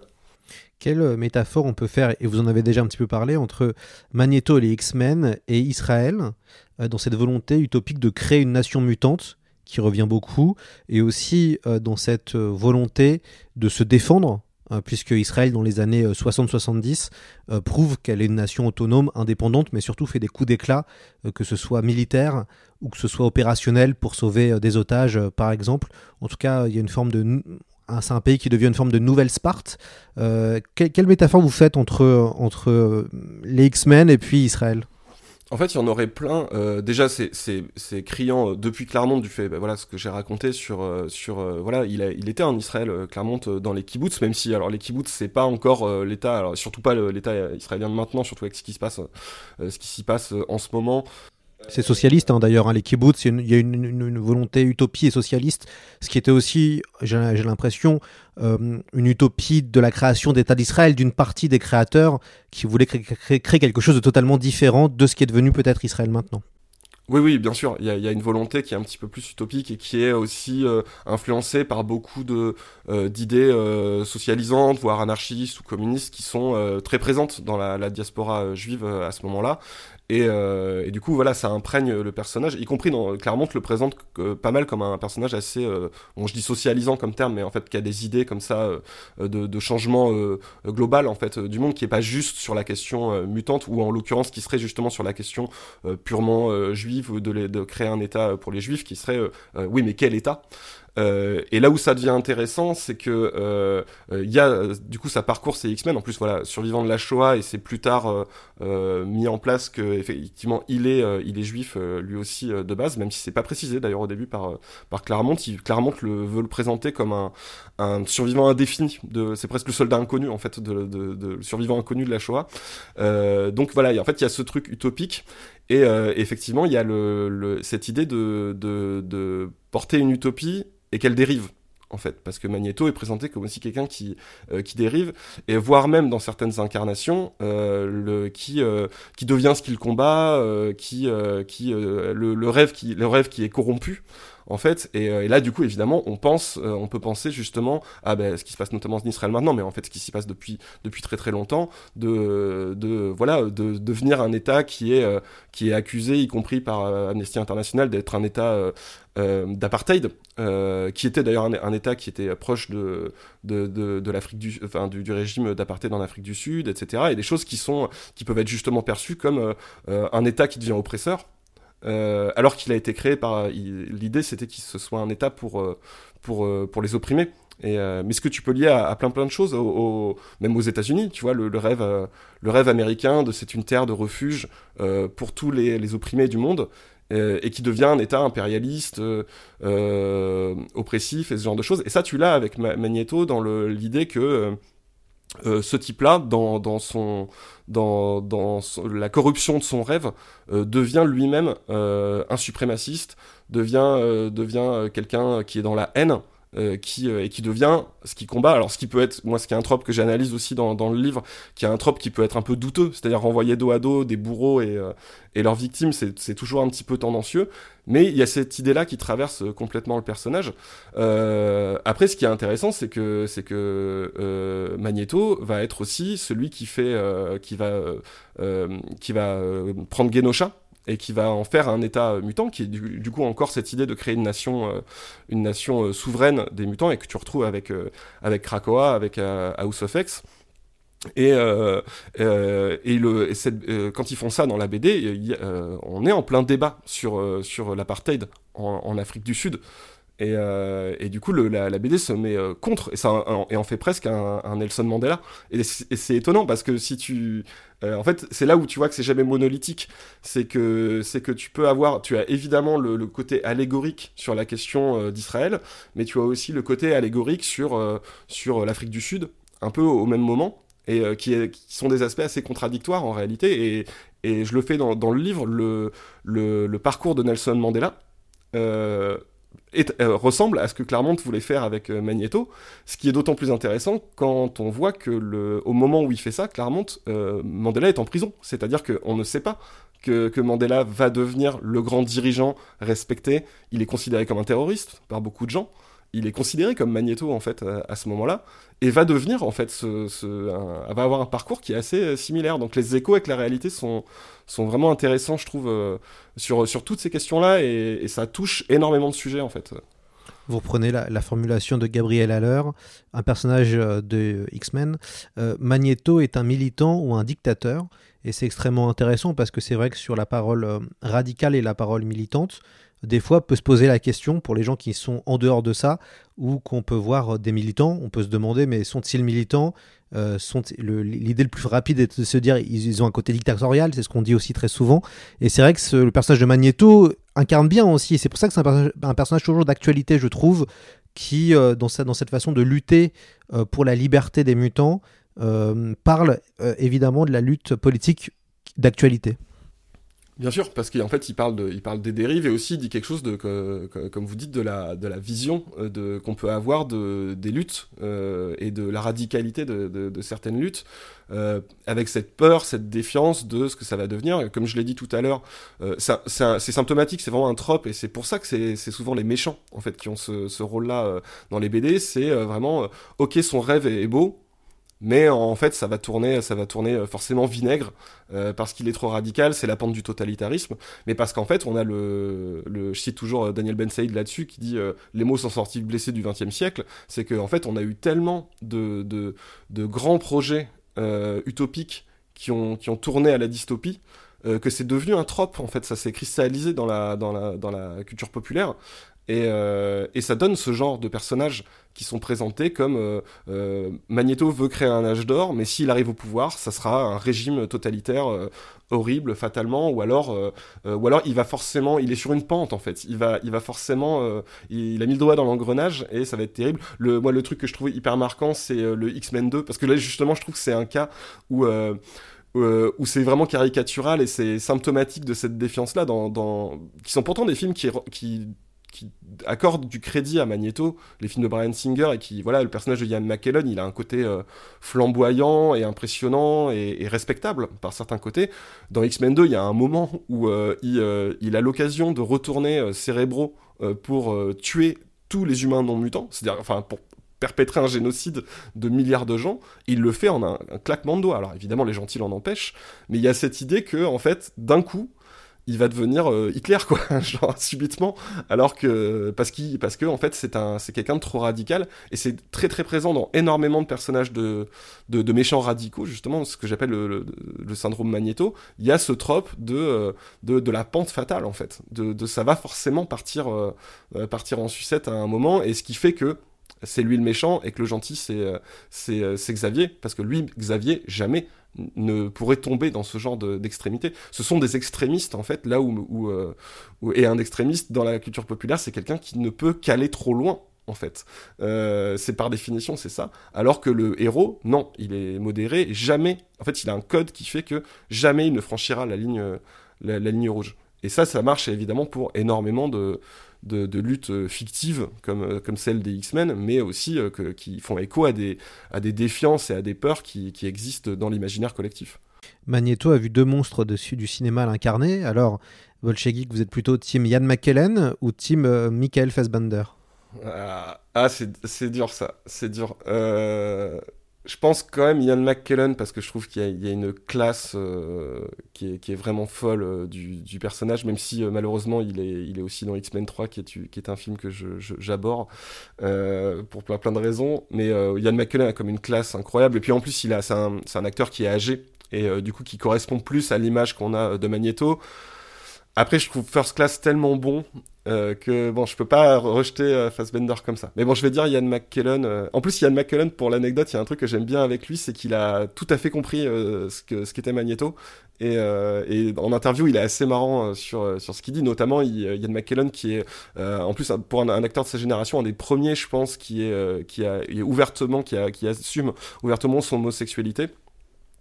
S4: Quelle métaphore on peut faire, et vous en avez déjà un petit peu parlé, entre Magneto et les X-Men et Israël, euh, dans cette volonté utopique de créer une nation mutante, qui revient beaucoup, et aussi euh, dans cette euh, volonté de se défendre, euh, puisque Israël, dans les années 60-70, euh, prouve qu'elle est une nation autonome, indépendante, mais surtout fait des coups d'éclat, euh, que ce soit militaire ou que ce soit opérationnel pour sauver des otages, par exemple. En tout cas, il y a une forme de c'est un pays qui devient une forme de nouvelle Sparte. quelle, métaphore vous faites entre, entre les X-Men et puis Israël?
S6: En fait, il y en aurait plein. Euh, déjà, c'est criant euh, depuis Clermont du fait, bah, voilà, ce que j'ai raconté sur, euh, sur voilà, il, a, il était en Israël, Clermont, dans les kibbutz, même si, alors les kibbutz, c'est pas encore l'État, alors surtout pas l'État israélien de maintenant, surtout avec ce qui se passe, ce qui s'y passe en ce moment.
S4: C'est socialiste hein, d'ailleurs, hein, les kibbutz, il y a une, volonté utopie et socialiste, ce qui était aussi, j'ai l'impression, euh, une utopie de la création d'État d'Israël d'une partie des créateurs qui voulaient créer, quelque chose de totalement différent de ce qui est devenu peut-être Israël maintenant.
S6: Oui, oui, bien sûr. Il y, a, une volonté qui est un petit peu plus utopique et qui est aussi euh, influencée par beaucoup de euh, d'idées socialisantes, voire anarchistes ou communistes, qui sont très présentes dans la, la diaspora juive à ce moment-là. Euh, et, du coup, voilà, ça imprègne le personnage, y compris dans Claremont le présente pas mal comme un personnage assez, euh, bon, je dis socialisant comme terme, mais en fait qui a des idées comme ça euh, de, changement global en fait du monde, qui est pas juste sur la question mutante ou en l'occurrence qui serait justement sur la question purement juive de, créer un État pour les Juifs, qui serait, oui, mais quel État? Euh, et là où ça devient intéressant, c'est que euh, il y a du coup sa parcours c'est X-Men. En plus voilà, survivant de la Shoah et c'est plus tard euh, mis en place que effectivement il est il est juif lui aussi de base, même si c'est pas précisé d'ailleurs au début par par Claremont. Il, Claremont le veut le présenter comme un, un survivant indéfini. De c'est presque le soldat inconnu en fait de, de, de, survivant inconnu de la Shoah. donc voilà, en fait il y a ce truc utopique et effectivement il y a le, le cette idée de, de porter une utopie et qu'elle dérive en fait, parce que Magneto est présenté comme aussi quelqu'un qui, euh, dérive, et voire même dans certaines incarnations, euh, le, qui, euh, qui devient ce qu'il combat, qui le, rêve qui, le rêve qui est corrompu, en fait. Euh, et, là, du coup, évidemment, on pense, euh, on peut penser justement à ben, ce qui se passe notamment en Israël maintenant, mais en fait, ce qui s'y passe depuis depuis très très longtemps, de, de voilà, de, devenir un État qui est euh, qui est accusé, y compris par Amnesty International, d'être un État d'apartheid, qui était d'ailleurs un, État qui était proche de de, de, l'Afrique du, enfin, du, régime d'apartheid en Afrique du Sud, etc. Et des choses qui sont qui peuvent être justement perçues comme un État qui devient oppresseur. Euh, alors qu'il a été créé par. L'idée, c'était qu'il ce soit un État pour, euh, pour, euh, pour les opprimer. Et, mais ce que tu peux lier à, plein plein de choses, au, même aux États-Unis, tu vois, le, rêve, le rêve américain de c'est une terre de refuge pour tous les, les, opprimés du monde, et qui devient un État impérialiste, oppressif et ce genre de choses. Et ça, tu l'as avec Magneto dans l'idée que euh, ce type-là, dans, dans, son, dans, dans la corruption de son rêve, euh, devient lui-même euh, un suprémaciste, devient, devient quelqu'un qui est dans la haine, qui, et qui devient ce qui combat. Alors, ce qui peut être, moi, ce qui est un trope que j'analyse aussi dans, dans, le livre, qui est un trope qui peut être un peu douteux, c'est-à-dire renvoyer dos à dos des bourreaux et, et leurs victimes, c'est toujours un petit peu tendancieux. Mais il y a cette idée-là qui traverse euh, complètement le personnage. Euh, après, ce qui est intéressant, c'est que c'est que euh, Magneto va être aussi celui qui fait, qui va, qui va prendre Genosha et qui va en faire un État mutant, qui est du, coup encore cette idée de créer une nation, une nation souveraine des mutants, et que tu retrouves avec avec Krakoa, avec House of X. Et, euh, euh, et, le, euh, quand ils font ça dans la BD, euh, on est en plein débat sur, euh, sur l'apartheid en, Afrique du Sud. Et, et du coup, la, BD se met contre et, en fait presque un, Nelson Mandela. Et c'est étonnant parce que si tu. en fait, c'est là où tu vois que c'est jamais monolithique. C'est que, que tu peux avoir. Tu as évidemment le, côté allégorique sur la question d'Israël, mais tu as aussi le côté allégorique sur, sur l'Afrique du Sud, un peu au même moment et euh, qui, sont des aspects assez contradictoires en réalité. Et, je le fais dans, dans le livre, le, le, parcours de Nelson Mandela. Euh, euh, ressemble à ce que Claremont voulait faire avec Magneto, ce qui est d'autant plus intéressant quand on voit que au moment où il fait ça, Claremont, Mandela est en prison. C'est-à-dire qu'on ne sait pas que, que, Mandela va devenir le grand dirigeant respecté. Il est considéré comme un terroriste par beaucoup de gens il est considéré comme Magneto en fait à, ce moment-là et va devenir en fait ce va avoir un parcours qui est assez euh, similaire. Donc les échos avec la réalité sont sont vraiment intéressants, je trouve, euh, sur sur toutes ces questions-là et, ça touche énormément de sujets en fait.
S4: Vous reprenez la, formulation de Gabriel Haller, un personnage de X-Men. Magneto est un militant ou un dictateur. Et c'est extrêmement intéressant parce que c'est vrai que sur la parole radicale et la parole militante, des fois peut se poser la question pour les gens qui sont en dehors de ça ou qu'on peut voir des militants, on peut se demander mais sont-ils militants euh, L'idée le, plus rapide est de se dire ils, ont un côté dictatorial, c'est ce qu'on dit aussi très souvent. Et c'est vrai que le personnage de Magneto incarne bien aussi. C'est pour ça que c'est un, personnage toujours d'actualité, je trouve, qui, euh, dans, cette façon de lutter euh, pour la liberté des mutants, parle évidemment de la lutte politique d'actualité.
S6: Bien sûr, parce qu'en fait, il parle, de, il parle des dérives et aussi il dit quelque chose de, comme vous dites, de la, de la vision euh, de, qu'on peut avoir de, des luttes euh, et de la radicalité de, de, certaines luttes, euh, avec cette peur, cette défiance de ce que ça va devenir. Comme je l'ai dit tout à l'heure, euh, c'est symptomatique, c'est vraiment un trope et c'est pour ça que c'est souvent les méchants en fait qui ont ce, ce rôle-là euh, dans les BD. C'est vraiment, ok, son rêve est beau, mais en fait ça va tourner ça va tourner euh, forcément vinaigre euh, parce qu'il est trop radical c'est la pente du totalitarisme. Mais parce qu'en fait on a le, le je cite toujours euh, Daniel Ben Saïd là-dessus qui dit les mots sont sortis blessés du XXe siècle c'est qu'en en fait on a eu tellement de, de, de grands projets utopiques qui ont, qui ont tourné à la dystopie que c'est devenu un trope en fait. Ça s'est cristallisé dans la, dans la, dans la culture populaire et, et ça donne ce genre de personnages qui sont présentés comme euh, euh, Magneto veut créer un âge d'or, mais s'il arrive au pouvoir, ça sera un régime totalitaire euh, horrible fatalement, ou alors, ou alors il va forcément, il est sur une pente en fait, il va, il va forcément, il, a mis le doigt dans l'engrenage et ça va être terrible. Le, moi, le truc que je trouvais hyper marquant, c'est le X-Men 2, parce que là justement, je trouve que c'est un cas où où c'est vraiment caricatural et c'est symptomatique de cette défiance-là, dans, dans, qui sont pourtant des films qui, qui qui accorde du crédit à Magneto, les films de Brian Singer, et qui, voilà, le personnage de Ian McKellen, il a un côté euh, flamboyant et impressionnant et, respectable par certains côtés. Dans X-Men 2, il y a un moment où euh, il, euh, il, a l'occasion de retourner cérébraux pour tuer tous les humains non mutants, c'est-à-dire, enfin, pour perpétrer un génocide de milliards de gens, il le fait en un, un claquement de doigts. Alors évidemment, les gentils l'en empêchent, mais il y a cette idée que, en fait, d'un coup, il va devenir euh, Hitler quoi genre subitement. Alors que parce qu'il fait c'est un c'est quelqu'un de trop radical. Et c'est très très présent dans énormément de personnages de méchants radicaux justement ce que j'appelle le, syndrome Magneto. Il y a ce trope de euh, la pente fatale en fait. De, ça va forcément partir euh, partir en sucette à un moment. Et ce qui fait que c'est lui le méchant et que le gentil c'est Xavier. Parce que lui Xavier jamais ne pourrait tomber dans ce genre d'extrémité. ce sont des extrémistes, en fait, là où, euh, où, Et un extrémiste dans la culture populaire, c'est quelqu'un qui ne peut qu'aller trop loin, en fait. Euh, c'est par définition, c'est ça. Alors que le héros, non, il est modéré, jamais... En fait, il a un code qui fait que jamais il ne franchira la ligne, la ligne rouge. Et ça, ça marche évidemment pour énormément de, de, de luttes euh, fictives comme, euh, comme celle des X-Men, mais aussi euh, que, qui font écho à des, à des défiances et à des peurs qui, qui existent dans l'imaginaire collectif.
S4: Magneto a vu deux monstres dessus du cinéma l'incarner. Alors, Volchegik, vous êtes plutôt team Ian McKellen ou team Michael Fassbender?
S6: Ah, ah c'est dur ça, c'est dur. Euh, je pense quand même Ian McKellen parce que je trouve qu'il y, a une classe euh, qui, est, qui, est, vraiment folle euh, du, du, personnage, même si euh, malheureusement il est, il est aussi dans X-Men 3 qui est, qui est un film que j'aborde pour plein, de raisons. Mais Ian McKellen a comme une classe incroyable et puis en plus il a c'est un, un, acteur qui est âgé et du coup qui correspond plus à l'image qu'on a de Magneto. Après, je trouve First Class tellement bon euh, que bon, je peux pas rejeter euh, Fassbender comme ça. Mais bon, je vais dire Ian McKellen. Euh. En plus, Ian McKellen, pour l'anecdote, il y a un truc que j'aime bien avec lui, c'est qu'il a tout à fait compris euh, ce que ce qu'était Magneto. Et, et, en interview, il est assez marrant sur sur ce qu'il dit. Notamment, il, Ian McKellen, qui est en plus pour un, un, acteur de sa génération, un des premiers, je pense, qui est qui a est ouvertement, qui a qui assume ouvertement son homosexualité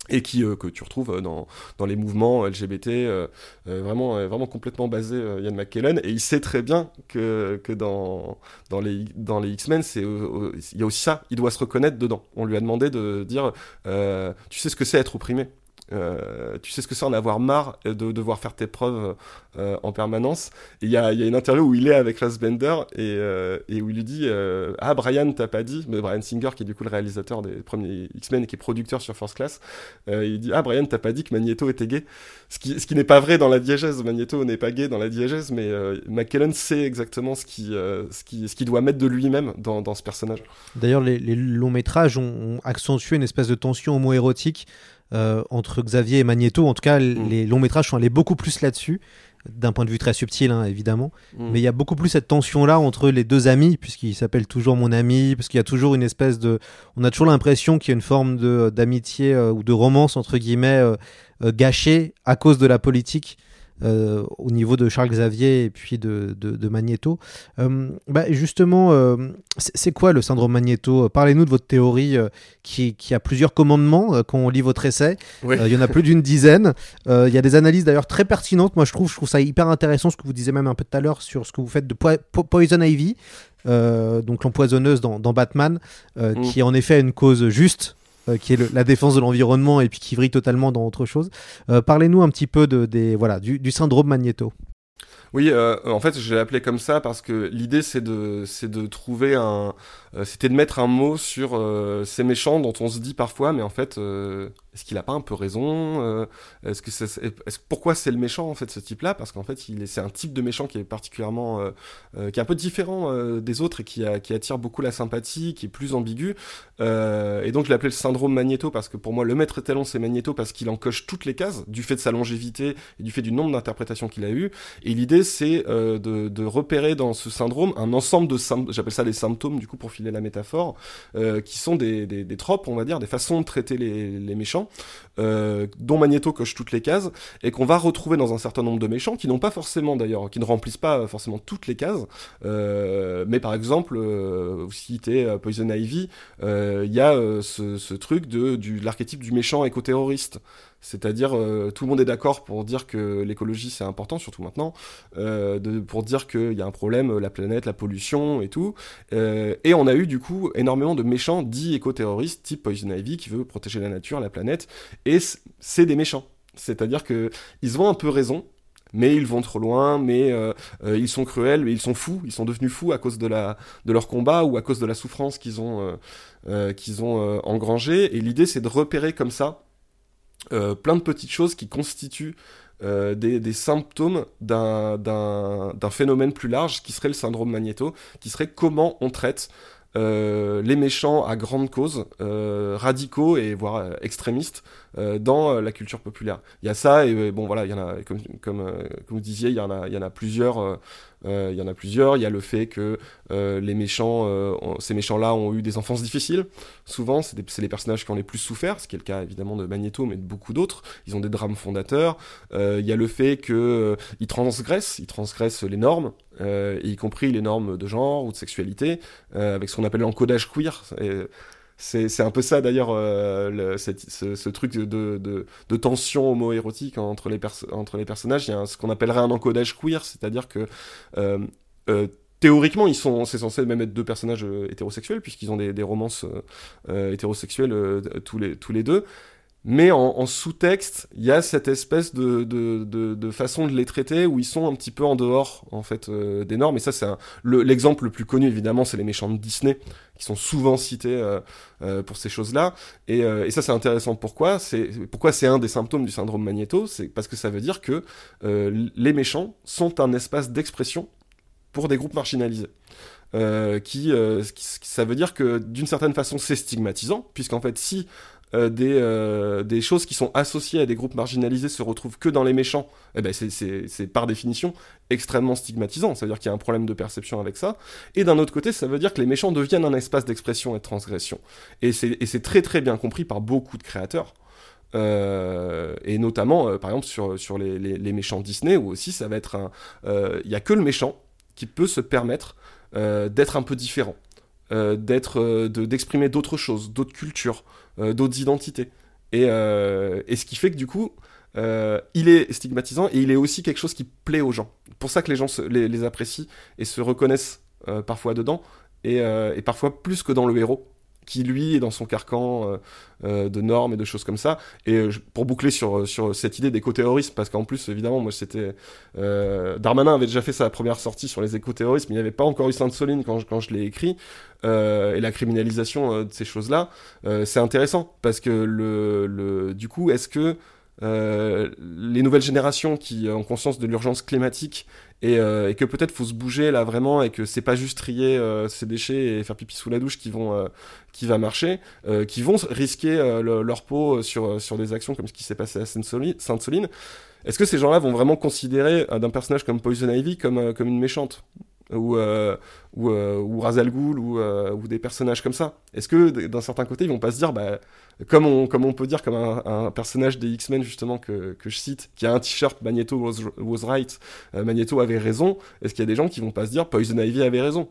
S6: et qui euh, que tu retrouves euh, dans, dans les mouvements LGBT euh, vraiment vraiment complètement basé Ian McKellen. Et il sait très bien que, que dans dans les dans les X-Men il y a aussi ça. Il doit se reconnaître dedans. On lui a demandé de dire tu sais ce que c'est être opprimé Euh, tu sais ce que c'est en avoir marre de devoir faire tes preuves euh, en permanence. Il y a, y a, une interview où il est avec Fassbender et, euh, et où il lui dit Ah, Brian, t'as pas dit, mais Brian Singer, qui est du coup le réalisateur des premiers X-Men et qui est producteur sur First Class, il dit Ah, Brian, t'as pas dit que Magneto était gay? Ce qui, ce qui n'est pas vrai dans la diégèse. Magneto n'est pas gay dans la diégèse, mais McKellen sait exactement ce qu'il ce qui, qui doit mettre de lui-même dans, dans, ce personnage.
S4: D'ailleurs, les, longs métrages ont, ont accentué une espèce de tension homo-érotique entre Xavier et Magneto. En tout cas,
S6: Mm.
S4: les longs métrages sont allés beaucoup plus là-dessus, d'un point de vue très subtil, hein, évidemment.
S6: Mm.
S4: Mais il y a beaucoup plus cette tension-là entre les deux amis, puisqu'il s'appelle toujours mon ami, parce qu'il y a toujours une espèce de. On a toujours l'impression qu'il y a une forme d'amitié euh, ou de romance, entre guillemets, euh, euh, gâchée à cause de la politique. Euh, au niveau de Charles Xavier et puis de, de, de Magneto. Euh, bah, justement, euh, c'est quoi le syndrome Magneto? Parlez-nous de votre théorie qui, qui a plusieurs commandements quand on lit votre essai.
S6: Oui.
S4: Il y en a plus d'une dizaine. Il y a des analyses d'ailleurs très pertinentes. Moi, je trouve, je trouve ça hyper intéressant ce que vous disiez même un peu tout à l'heure sur ce que vous faites de po- po- Poison Ivy, donc l'empoisonneuse dans, dans Batman, euh,
S6: Mm.
S4: qui en effet a une cause juste. Euh, qui est la défense de l'environnement et puis qui vrille totalement dans autre chose. Euh, Parlez-nous un petit peu de, des, voilà, du, syndrome Magneto.
S6: Oui, euh, en fait, je l'ai appelé comme ça parce que l'idée, c'est de, de trouver un, c'était de mettre un mot sur ces méchants dont on se dit parfois, mais en fait, est-ce qu'il a pas un peu raison Euh, Est-ce que c'est, est-ce, pourquoi c'est le méchant en fait ce type-là? Parce qu'en fait, il est, c'est un type de méchant qui est particulièrement, euh, euh, qui est un peu différent euh, des autres et qui, a, qui attire beaucoup la sympathie, qui est plus ambigu. Euh, et donc, je l'ai appelé le syndrome Magneto parce que pour moi, le maître étalon, c'est Magneto parce qu'il en coche toutes les cases du fait de sa longévité et du fait du nombre d'interprétations qu'il a eu. Et l'idée, c'est euh, de, de, repérer dans ce syndrome un ensemble de j'appelle ça les symptômes, du coup, pour filer la métaphore, qui sont des, des, des, tropes, on va dire, des façons de traiter les, les méchants, euh, dont Magneto coche toutes les cases, et qu'on va retrouver dans un certain nombre de méchants, qui n'ont pas forcément, d'ailleurs, qui ne remplissent pas forcément toutes les cases, euh, mais par exemple, vous citez Poison Ivy, il y a ce, truc de, de l'archétype du méchant éco-terroriste. C'est-à-dire, euh, tout le monde est d'accord pour dire que l'écologie c'est important, surtout maintenant, euh, pour dire qu'il y a un problème, la planète, la pollution et tout. Euh, et on a eu du coup énormément de méchants dits éco-terroristes, type Poison Ivy, qui veut protéger la nature, la planète. Et c'est des méchants. C'est-à-dire qu'ils ont un peu raison, mais ils vont trop loin, mais euh, euh, ils sont cruels, mais ils sont fous, ils sont devenus fous à cause de, la, de leur combat ou à cause de la souffrance qu'ils ont, euh, qu'ils ont engrangée. Et l'idée, c'est de repérer comme ça euh, plein de petites choses qui constituent euh, des, symptômes d'un phénomène plus large qui serait le syndrome Magneto, qui serait comment on traite euh, les méchants à grande cause, euh, radicaux et voire euh, extrémistes euh, dans la culture populaire. Il y a ça et bon voilà, il y en a comme comme, euh, comme vous disiez, il y en a il y en a plusieurs. Euh, il y en a plusieurs. Il y a le fait que les méchants, ont, ces méchants-là ont eu des enfances difficiles. Souvent, c'est les personnages qui ont les plus souffert, ce qui est le cas évidemment de Magneto, mais de beaucoup d'autres. Ils ont des drames fondateurs. il y a le fait qu'ils ils transgressent, ils transgressent les normes, y compris les normes de genre ou de sexualité, avec ce qu'on appelle l'encodage queer. C'est un peu ça d'ailleurs, euh, ce, ce, truc de, de, de tension homo-érotique entre, les entre les personnages. Il y a ce qu'on appellerait un encodage queer, c'est-à-dire que euh, euh, théoriquement, ils sont, c'est censé même être deux personnages hétérosexuels, puisqu'ils ont des, des romances hétérosexuelles tous, les, tous les deux. Mais en, en sous-texte, il y a cette espèce de, de, de, de, façon de les traiter où ils sont un petit peu en dehors en fait euh, des normes. Et ça, c'est l'exemple le, le, plus connu évidemment, c'est les méchants de Disney qui sont souvent cités euh, euh, pour ces choses-là. Et, et, ça, c'est intéressant. Pourquoi? C'est pourquoi c'est un des symptômes du syndrome Magneto, c'est parce que ça veut dire que les méchants sont un espace d'expression pour des groupes marginalisés. Euh, qui, euh, qui, ça veut dire que d'une certaine façon c'est stigmatisant puisqu'en fait si euh, des, euh, des choses qui sont associées à des groupes marginalisés se retrouvent que dans les méchants, eh ben c'est par définition extrêmement stigmatisant. Ça veut dire qu'il y a un problème de perception avec ça. Et d'un autre côté, ça veut dire que les méchants deviennent un espace d'expression et de transgression. Et c'est très très bien compris par beaucoup de créateurs. Euh, et notamment, par exemple, sur, les, méchants Disney, où aussi ça va être un. Il n'y a que le méchant qui peut se permettre d'être un peu différent, d'exprimer d'autres choses, d'autres cultures, d'autres identités. Et, et, ce qui fait que du coup, il est stigmatisant et il est aussi quelque chose qui plaît aux gens. Pour ça que les gens les, apprécient et se reconnaissent parfois dedans, et, et, parfois plus que dans le héros. Qui lui est dans son carcan euh, euh, de normes et de choses comme ça. Et euh, pour boucler sur, sur cette idée d'éco-terrorisme, parce qu'en plus, évidemment, moi c'était. euh, Darmanin avait déjà fait sa première sortie sur les éco-terrorismes, il n'y avait pas encore eu Sainte-Soline quand je, quand je l'ai écrit. euh, et la criminalisation euh, de ces choses-là, euh, c'est intéressant parce que le, le, du coup, est-ce que euh, les nouvelles générations qui ont conscience de l'urgence climatique et, euh, et que peut-être faut se bouger là vraiment et que c'est pas juste trier euh, ses déchets et faire pipi sous la douche qui vont euh, qui va marcher, euh, qui vont risquer euh, le- leur peau sur sur des actions comme ce qui s'est passé à Sainte-Soline. Est-ce que ces gens-là vont vraiment considérer euh, d'un personnage comme Poison Ivy comme euh, comme une méchante? Ou euh, ou, euh, ou Ra's al Ghul euh, ou des personnages comme ça. Est-ce que d'un certain côté ils vont pas se dire bah comme on peut dire comme un, personnage des X-Men justement que, je cite qui a un t-shirt Magneto was, right euh, Magneto avait raison est-ce qu'il y a des gens qui vont pas se dire Poison Ivy avait raison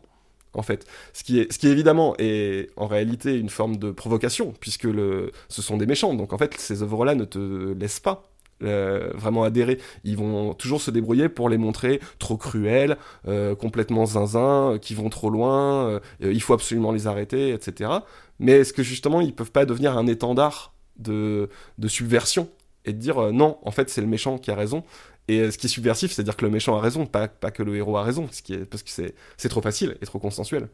S6: en fait? Ce qui est évidemment est en réalité une forme de provocation puisque ce sont des méchants. Donc en fait ces œuvres là ne te laissent pas euh, vraiment adhérer. Ils vont toujours se débrouiller pour les montrer trop cruels, euh, complètement zinzin, qui vont trop loin, euh, il faut absolument les arrêter, etc. Mais est-ce que justement ils peuvent pas devenir un étendard de, de subversion et de dire non, en fait c'est le méchant qui a raison. Et ce qui est subversif, c'est dire que le méchant a raison, pas, pas que le héros a raison, ce qui est, parce que c'est trop facile et trop consensuel.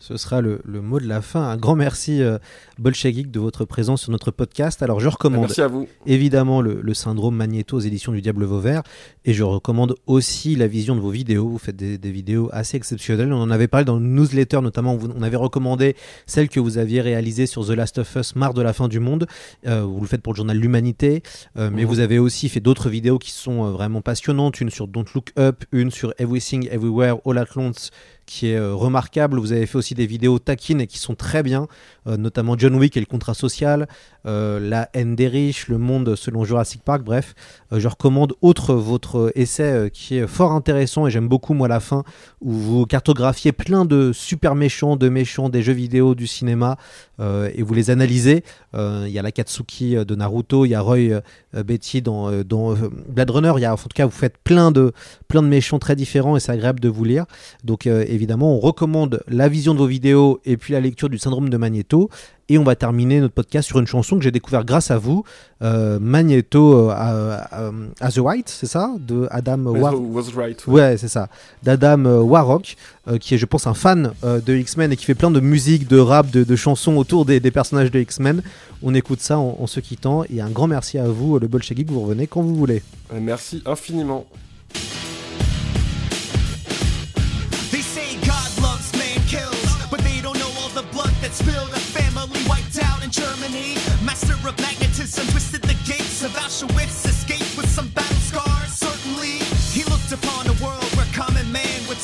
S4: Ce sera le, le mot de la fin. Un grand merci, euh, de votre présence sur notre podcast. Alors, je recommande
S6: Merci à vous.
S4: évidemment le, le syndrome Magneto aux éditions du Diable Vauvert. Et je recommande aussi la vision de vos vidéos. Vous faites des, des vidéos assez exceptionnelles. On en avait parlé dans le newsletter, notamment. On avait recommandé celle que vous aviez réalisée sur The Last of Us, Marre de la fin du monde. Euh, vous le faites pour le journal L'Humanité. Euh, mais
S6: Mhm.
S4: vous avez aussi fait d'autres vidéos qui sont euh, vraiment passionnantes. Une sur Don't Look Up, une sur Everything Everywhere All at Once qui est euh, remarquable. Vous avez fait aussi des vidéos taquines et qui sont très bien, euh, notamment John Wick et le contrat social, euh, La haine des riches, Le monde selon Jurassic Park. Bref, je recommande autre votre essai qui est fort intéressant et j'aime beaucoup moi la fin où vous cartographiez plein de super méchants, de méchants des jeux vidéo, du cinéma et vous les analysez. Il y a la Katsuki de Naruto, il y a Roy Betty dans, dans Blade Runner. Il y a, en tout cas, vous faites plein de, plein de méchants très différents et c'est agréable de vous lire. Donc euh, évidemment, on recommande la vision de vos vidéos et puis la lecture du syndrome de Magneto. Et on va terminer notre podcast sur une chanson que j'ai découvert grâce à vous, euh, Magneto euh, à- à- As a White, c'est ça? De Adam War-
S6: Was right.
S4: Ouais, c'est ça. D'Adam euh, Warrock, euh, qui est, je pense, un fan euh, de X-Men et qui fait plein de musique, de rap, de, de chansons autour des, des personnages de X-Men. On écoute ça en, en se quittant. Et un grand merci à vous, le Bolshevik. Vous revenez quand vous voulez.
S6: Euh, Merci infiniment.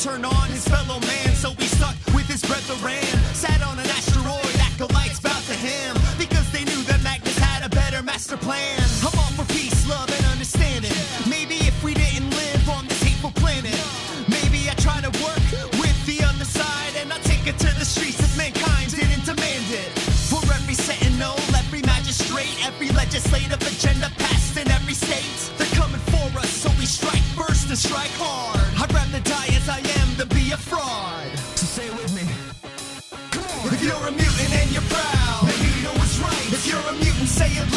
S12: Turn on his fellow man. So he stuck with his brethren. Sat on an asteroid, acolytes bowed to him because they knew that Magnus had a better master plan. I'm all for peace, love, and understanding. Maybe if we didn't live on this hateful planet, maybe I try to work with the other side and I take it to the streets if mankind didn't demand it. For every sentinel, every magistrate, every legislative agenda passed in every state, they're coming for us, so we strike first and strike hard. You're a mutant and you're proud, Magneto was right. If you're a mutant, say it